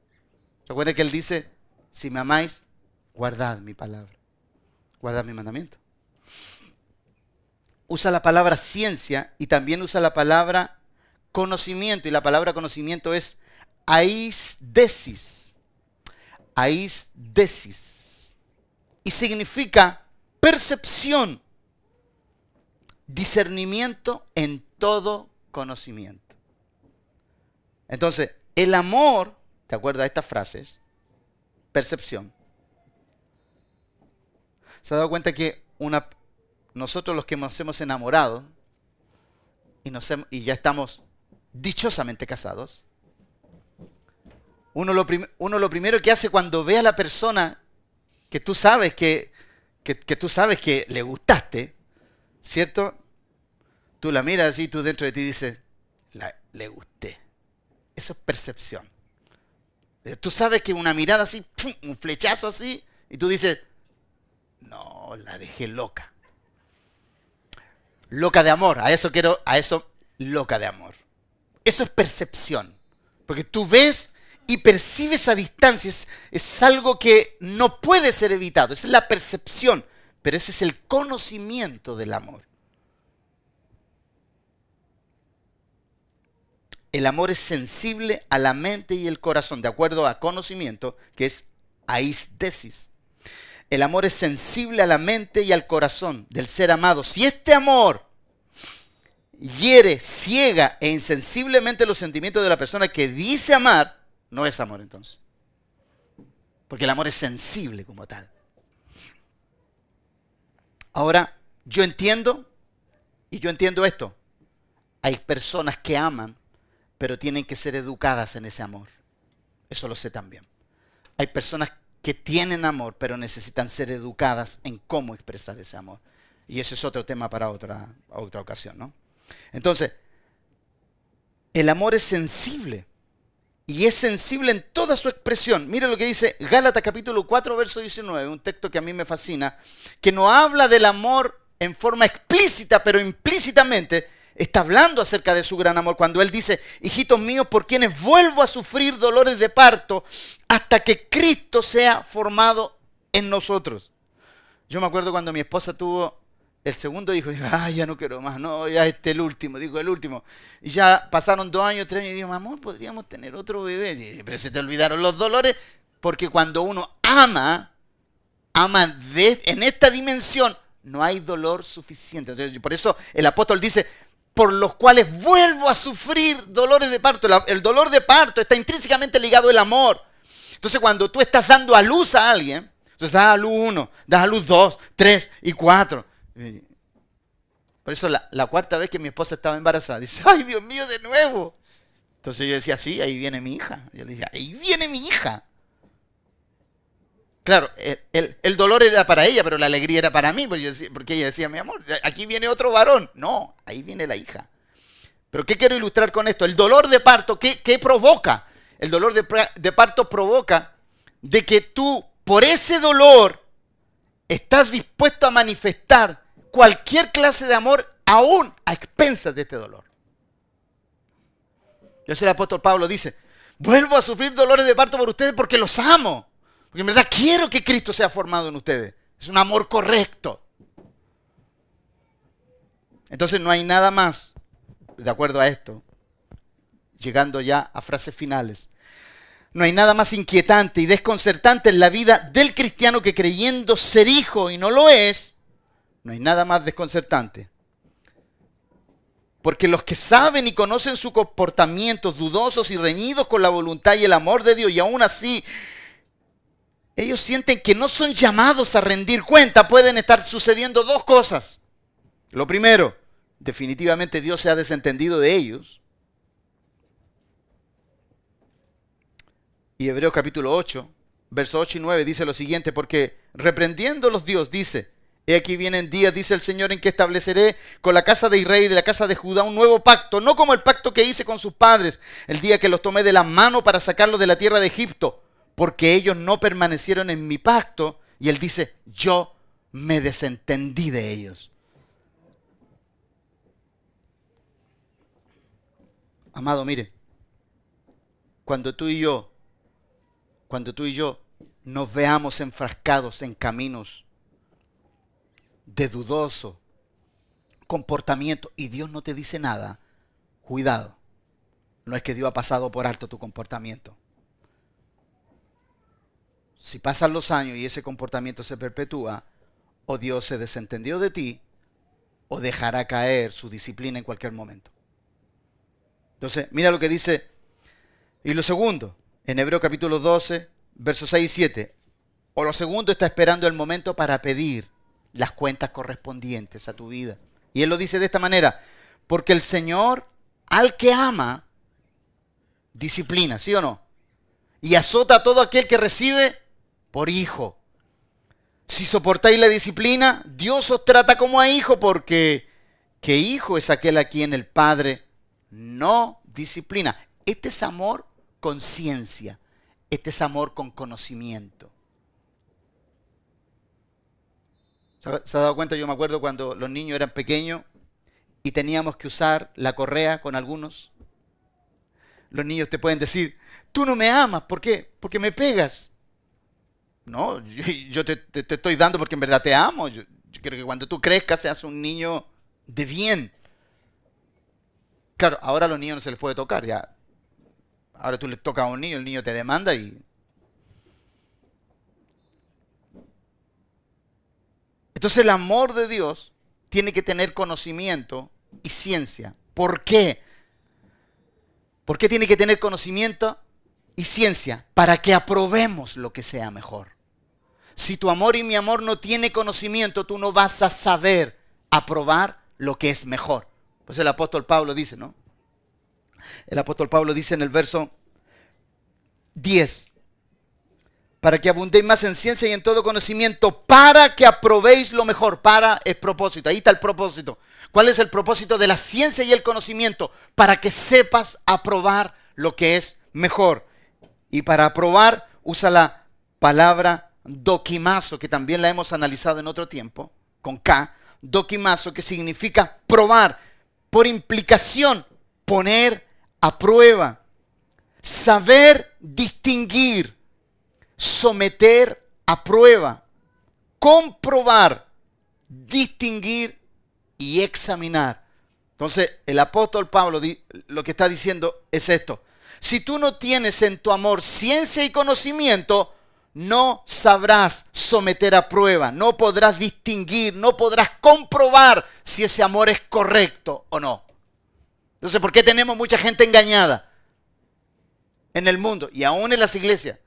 Recuerda que Él dice, si me amáis, guardad mi palabra, guardad mi mandamiento. Usa la palabra ciencia y también usa la palabra conocimiento. Y la palabra conocimiento es aisdesis. Aisdesis. Y significa percepción discernimiento en todo conocimiento. Entonces, el amor, ¿te acuerdas de estas frases? Percepción. ¿Se ha dado cuenta que nosotros los que nos hemos enamorado y, ya estamos dichosamente casados, uno lo, uno lo primero que hace cuando ve a la persona que tú sabes que que, tú sabes que le gustaste, ¿cierto? Tú la miras y tú dentro de ti dices, le gusté. Eso es percepción. Tú sabes que una mirada así, un flechazo así, y tú dices, no, la dejé loca. Loca de amor, a eso quiero, a eso, loca de amor. Eso es percepción. Porque tú ves y percibes a distancia. Es, es algo que no puede ser evitado. Esa es la percepción. Pero ese es el conocimiento del amor. El amor es sensible a la mente y el corazón, de acuerdo a conocimiento, que es aisdesis. El amor es sensible a la mente y al corazón del ser amado. Si este amor hiere, ciega e insensiblemente los sentimientos de la persona que dice amar, no es amor entonces. Porque el amor es sensible como tal. Ahora, yo entiendo, y yo entiendo esto, hay personas que aman pero tienen que ser educadas en ese amor. Eso lo sé también. Hay personas que tienen amor, pero necesitan ser educadas en cómo expresar ese amor. Y ese es otro tema para otra, otra ocasión, ¿no? Entonces, el amor es sensible. Y es sensible en toda su expresión. Mire lo que dice Gálatas capítulo 4, verso 19, un texto que a mí me fascina, que no habla del amor en forma explícita, pero implícitamente está hablando acerca de su gran amor cuando él dice, hijitos míos, por quienes vuelvo a sufrir dolores de parto hasta que Cristo sea formado en nosotros. Yo me acuerdo cuando mi esposa tuvo el segundo dije, ay, ya no quiero más, no, ya este el último, digo el último. Y ya pasaron dos años, tres años, y digo, amor, podríamos tener otro bebé. pero se te olvidaron los dolores, porque cuando uno ama, ama en esta dimensión, no hay dolor suficiente. Entonces, por eso el apóstol dice, por los cuales vuelvo a sufrir dolores de parto. El dolor de parto está intrínsecamente ligado al amor. Entonces cuando tú estás dando a luz a alguien, entonces das a luz uno, das a luz dos, tres y cuatro. Por eso la, cuarta vez que mi esposa estaba embarazada, dice, ay Dios mío, de nuevo. Entonces yo decía, sí, ahí viene mi hija. Yo le decía, ahí viene mi hija. Claro, el, dolor era para ella, pero la alegría era para mí, porque ella decía, mi amor, aquí viene otro varón. No, ahí viene la hija. Pero ¿qué quiero ilustrar con esto? El dolor de parto, ¿qué, provoca? El dolor de, de parto provoca de que tú, por ese dolor, estás dispuesto a manifestar cualquier clase de amor aún a expensas de este dolor. Yo sé el apóstol Pablo dice, vuelvo a sufrir dolores de parto por ustedes porque los amo. Porque en verdad quiero que Cristo sea formado en ustedes. Es un amor correcto. Entonces no hay nada más, de acuerdo a esto, llegando ya a frases finales, no hay nada más inquietante y desconcertante en la vida del cristiano que creyendo ser hijo y no lo es, no hay nada más desconcertante. Porque los que saben y conocen sus comportamientos dudosos y reñidos con la voluntad y el amor de Dios y aún así ellos sienten que no son llamados a rendir cuenta, pueden estar sucediendo dos cosas. Lo primero, definitivamente Dios se ha desentendido de ellos. Y Hebreos capítulo 8, versos 8 y 9 dice lo siguiente, porque reprendiéndolos Dios dice, He aquí vienen días, dice el Señor, en que estableceré con la casa de Israel y la casa de Judá un nuevo pacto, no como el pacto que hice con sus padres, el día que los tomé de la mano para sacarlos de la tierra de Egipto porque ellos no permanecieron en mi pacto. Y él dice, yo me desentendí de ellos. Amado, mire, cuando tú y yo, cuando tú y yo nos veamos enfrascados en caminos de dudoso comportamiento y Dios no te dice nada, cuidado. No es que Dios ha pasado por alto tu comportamiento si pasan los años y ese comportamiento se perpetúa, o Dios se desentendió de ti, o dejará caer su disciplina en cualquier momento. Entonces, mira lo que dice. Y lo segundo, en Hebreo capítulo 12, versos 6 y 7. O lo segundo está esperando el momento para pedir las cuentas correspondientes a tu vida. Y él lo dice de esta manera, porque el Señor al que ama, disciplina, ¿sí o no? Y azota a todo aquel que recibe por hijo. Si soportáis la disciplina, Dios os trata como a hijo porque ¿qué hijo es aquel a quien el Padre no disciplina? Este es amor con ciencia, este es amor con conocimiento. ¿Se ha dado cuenta? Yo me acuerdo cuando los niños eran pequeños y teníamos que usar la correa con algunos. Los niños te pueden decir, tú no me amas, ¿por qué? Porque me pegas. No, yo, te, estoy dando porque en verdad te amo. Yo, yo quiero que cuando tú crezcas seas un niño de bien. Claro, ahora a los niños no se les puede tocar, ya. Ahora tú le tocas a un niño, el niño te demanda y... Entonces el amor de Dios tiene que tener conocimiento y ciencia. ¿Por qué? ¿Por qué tiene que tener conocimiento y ciencia? Para que aprobemos lo que sea mejor. Si tu amor y mi amor no tiene conocimiento, tú no vas a saber aprobar lo que es mejor. Pues el apóstol Pablo dice, ¿no? El apóstol Pablo dice en el verso 10, para que abundéis más en ciencia y en todo conocimiento, para que aprobéis lo mejor. Para es propósito, ahí está el propósito. ¿Cuál es el propósito de la ciencia y el conocimiento? Para que sepas aprobar lo que es mejor. Y para aprobar usa la palabra doquimazo, que también la hemos analizado en otro tiempo, con K, doquimazo, que significa probar, por implicación, poner a prueba, saber distinguir, someter a prueba, comprobar, distinguir y examinar. Entonces, el apóstol Pablo lo que está diciendo es esto. Si tú no tienes en tu amor ciencia y conocimiento, no sabrás someter a prueba, no podrás distinguir, no podrás comprobar si ese amor es correcto o no. Entonces, ¿por qué tenemos mucha gente engañada en el mundo y aún en las iglesias?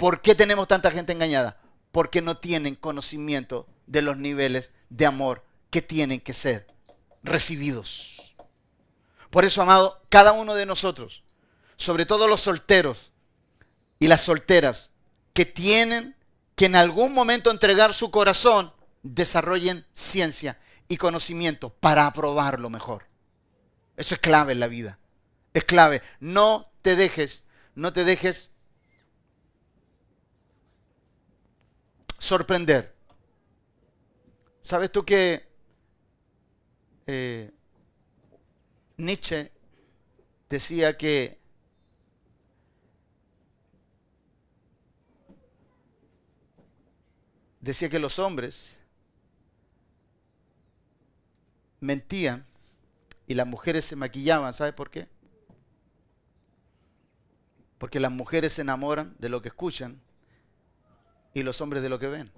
¿Por qué tenemos tanta gente engañada? Porque no tienen conocimiento de los niveles de amor que tienen que ser recibidos. Por eso, amado, cada uno de nosotros, sobre todo los solteros y las solteras, que tienen que en algún momento entregar su corazón, desarrollen ciencia y conocimiento para aprobarlo mejor. Eso es clave en la vida. Es clave. No te dejes, no te dejes sorprender. ¿Sabes tú que eh, Nietzsche decía que decía que los hombres mentían y las mujeres se maquillaban. ¿Sabe por qué? Porque las mujeres se enamoran de lo que escuchan y los hombres de lo que ven.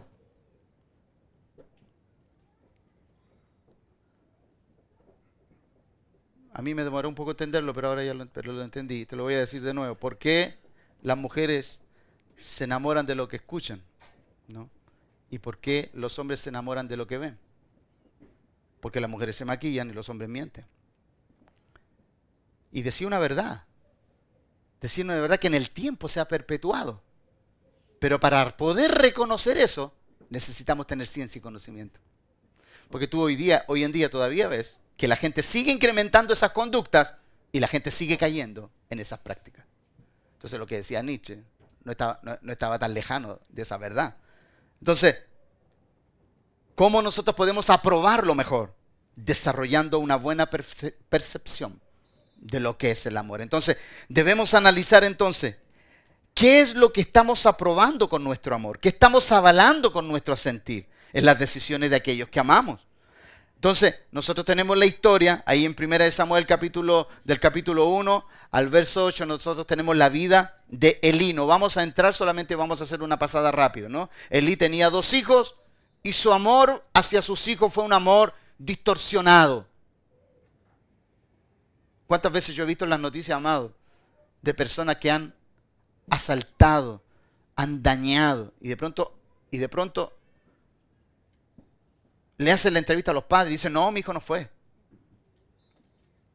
A mí me demoró un poco entenderlo, pero ahora ya lo, pero entendí. Te lo voy a decir de nuevo. ¿Por qué las mujeres se enamoran de lo que escuchan? ¿No? ¿Y por qué los hombres se enamoran de lo que ven? Porque las mujeres se maquillan y los hombres mienten. Y decía una verdad. Decía una verdad que en el tiempo se ha perpetuado. Pero para poder reconocer eso, necesitamos tener ciencia y conocimiento. Porque tú hoy día, hoy en día todavía ves que la gente sigue incrementando esas conductas y la gente sigue cayendo en esas prácticas. Entonces lo que decía Nietzsche no estaba, tan lejano de esa verdad. Entonces, ¿cómo nosotros podemos aprobarlo mejor? Desarrollando una buena percepción de lo que es el amor. Entonces, debemos analizar entonces, ¿qué es lo que estamos aprobando con nuestro amor? ¿Qué estamos avalando con nuestro sentir en las decisiones de aquellos que amamos? Entonces, nosotros tenemos la historia, ahí en 1 Samuel capítulo, del capítulo 1 al verso 8, nosotros tenemos la vida de Elí. No vamos a entrar, solamente vamos a hacer una pasada rápido, ¿no? Elí tenía dos hijos y su amor hacia sus hijos fue un amor distorsionado. ¿Cuántas veces yo he visto en las noticias, amado, de personas que han asaltado, han dañado y de pronto, y de pronto le hacen la entrevista a los padres y dicen, no, mi hijo no fue.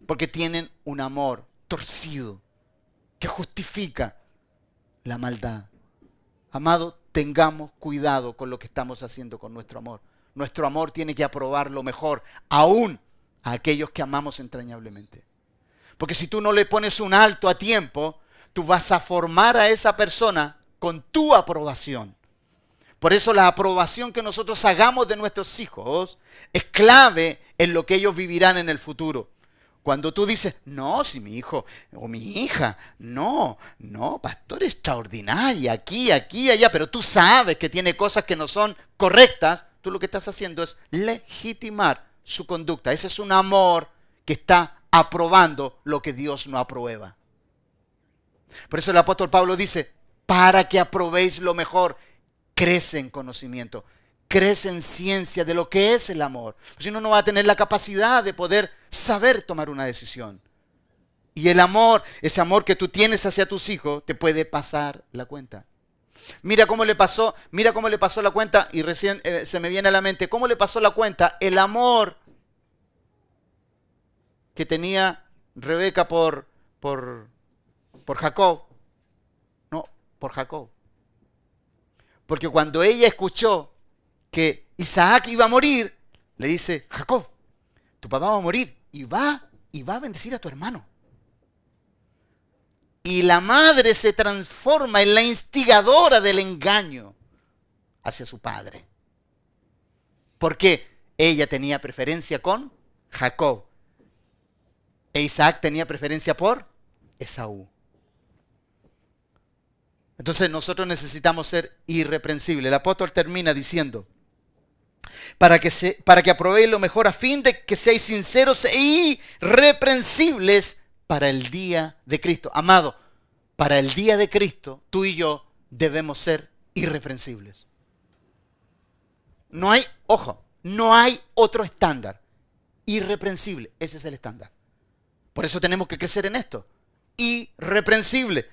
Porque tienen un amor torcido que justifica la maldad. Amado, tengamos cuidado con lo que estamos haciendo con nuestro amor. Nuestro amor tiene que aprobar lo mejor, aún a aquellos que amamos entrañablemente. Porque si tú no le pones un alto a tiempo, tú vas a formar a esa persona con tu aprobación. Por eso la aprobación que nosotros hagamos de nuestros hijos es clave en lo que ellos vivirán en el futuro. Cuando tú dices, no, si mi hijo o mi hija, no, no, pastor extraordinaria, aquí, aquí, allá, pero tú sabes que tiene cosas que no son correctas, tú lo que estás haciendo es legitimar su conducta. Ese es un amor que está aprobando lo que Dios no aprueba. Por eso el apóstol Pablo dice, para que aprobéis lo mejor, crece en conocimiento crece en ciencia de lo que es el amor. Si no, no va a tener la capacidad de poder saber tomar una decisión. Y el amor, ese amor que tú tienes hacia tus hijos, te puede pasar la cuenta. Mira cómo le pasó, mira cómo le pasó la cuenta, y recién eh, se me viene a la mente, cómo le pasó la cuenta el amor que tenía Rebeca por, por, por Jacob. No, por Jacob. Porque cuando ella escuchó que Isaac iba a morir, le dice, Jacob, tu papá va a morir y va y va a bendecir a tu hermano. Y la madre se transforma en la instigadora del engaño hacia su padre. Porque ella tenía preferencia con Jacob. E Isaac tenía preferencia por Esaú. Entonces nosotros necesitamos ser irreprensibles. El apóstol termina diciendo, para que, para que aprobéis lo mejor a fin de que seáis sinceros e irreprensibles para el día de Cristo. Amado, para el día de Cristo, tú y yo debemos ser irreprensibles. No hay, ojo, no hay otro estándar. Irreprensible, ese es el estándar. Por eso tenemos que crecer en esto. Irreprensible.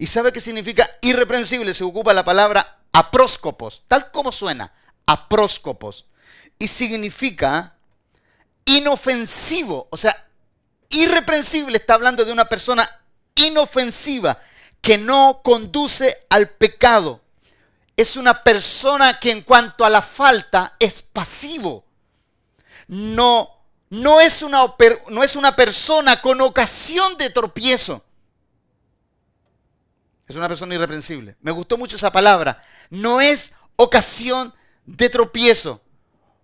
¿Y sabe qué significa irreprensible? Se ocupa la palabra apróscopos, tal como suena, apróscopos. Y significa inofensivo, o sea, irreprensible está hablando de una persona inofensiva que no conduce al pecado. Es una persona que en cuanto a la falta es pasivo. No, no, es, una, no es una persona con ocasión de tropiezo. Es una persona irreprensible. Me gustó mucho esa palabra. No es ocasión de tropiezo.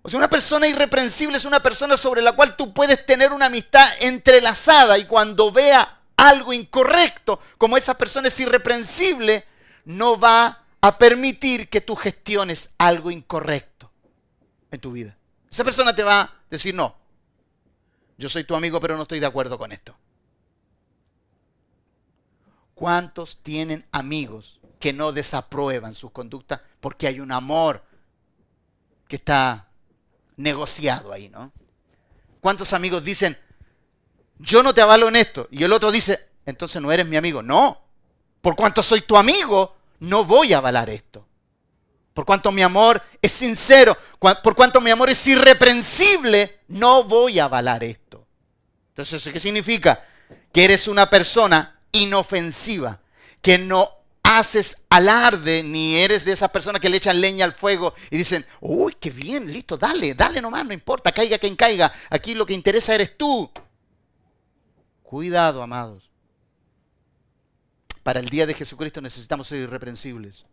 O sea, una persona irreprensible es una persona sobre la cual tú puedes tener una amistad entrelazada y cuando vea algo incorrecto, como esa persona es irreprensible, no va a permitir que tú gestiones algo incorrecto en tu vida. Esa persona te va a decir, no, yo soy tu amigo, pero no estoy de acuerdo con esto. ¿Cuántos tienen amigos que no desaprueban sus conductas porque hay un amor que está negociado ahí, ¿no? ¿Cuántos amigos dicen, yo no te avalo en esto? Y el otro dice, entonces no eres mi amigo. No, por cuanto soy tu amigo, no voy a avalar esto. Por cuanto mi amor es sincero, por cuanto mi amor es irreprensible, no voy a avalar esto. Entonces, ¿qué significa? Que eres una persona inofensiva, que no haces alarde ni eres de esas personas que le echan leña al fuego y dicen, uy, qué bien, listo, dale, dale nomás, no importa, caiga quien caiga, aquí lo que interesa eres tú. Cuidado, amados. Para el día de Jesucristo necesitamos ser irreprensibles.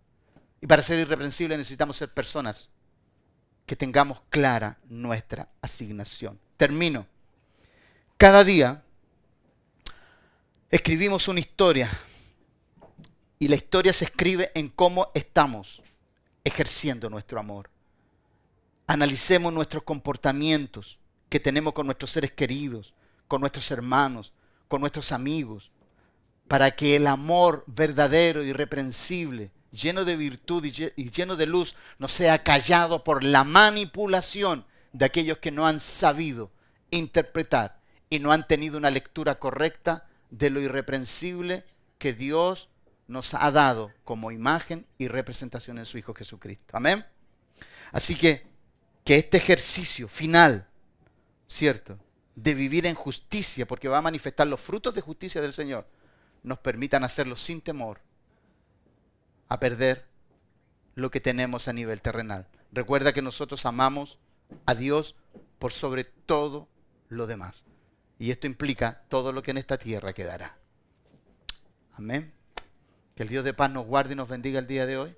Y para ser irreprensibles necesitamos ser personas que tengamos clara nuestra asignación. Termino. Cada día escribimos una historia y la historia se escribe en cómo estamos ejerciendo nuestro amor. Analicemos nuestros comportamientos que tenemos con nuestros seres queridos, con nuestros hermanos, con nuestros amigos, para que el amor verdadero, irreprensible, lleno de virtud y lleno de luz, no sea callado por la manipulación de aquellos que no han sabido interpretar y no han tenido una lectura correcta de lo irreprensible que Dios nos ha dado como imagen y representación en su Hijo Jesucristo. Amén. Así que que este ejercicio final, ¿cierto? De vivir en justicia, porque va a manifestar los frutos de justicia del Señor, nos permitan hacerlo sin temor, a perder lo que tenemos a nivel terrenal. Recuerda que nosotros amamos a Dios por sobre todo lo demás. Y esto implica todo lo que en esta tierra quedará. Amén. Que el Dios de paz nos guarde y nos bendiga el día de hoy.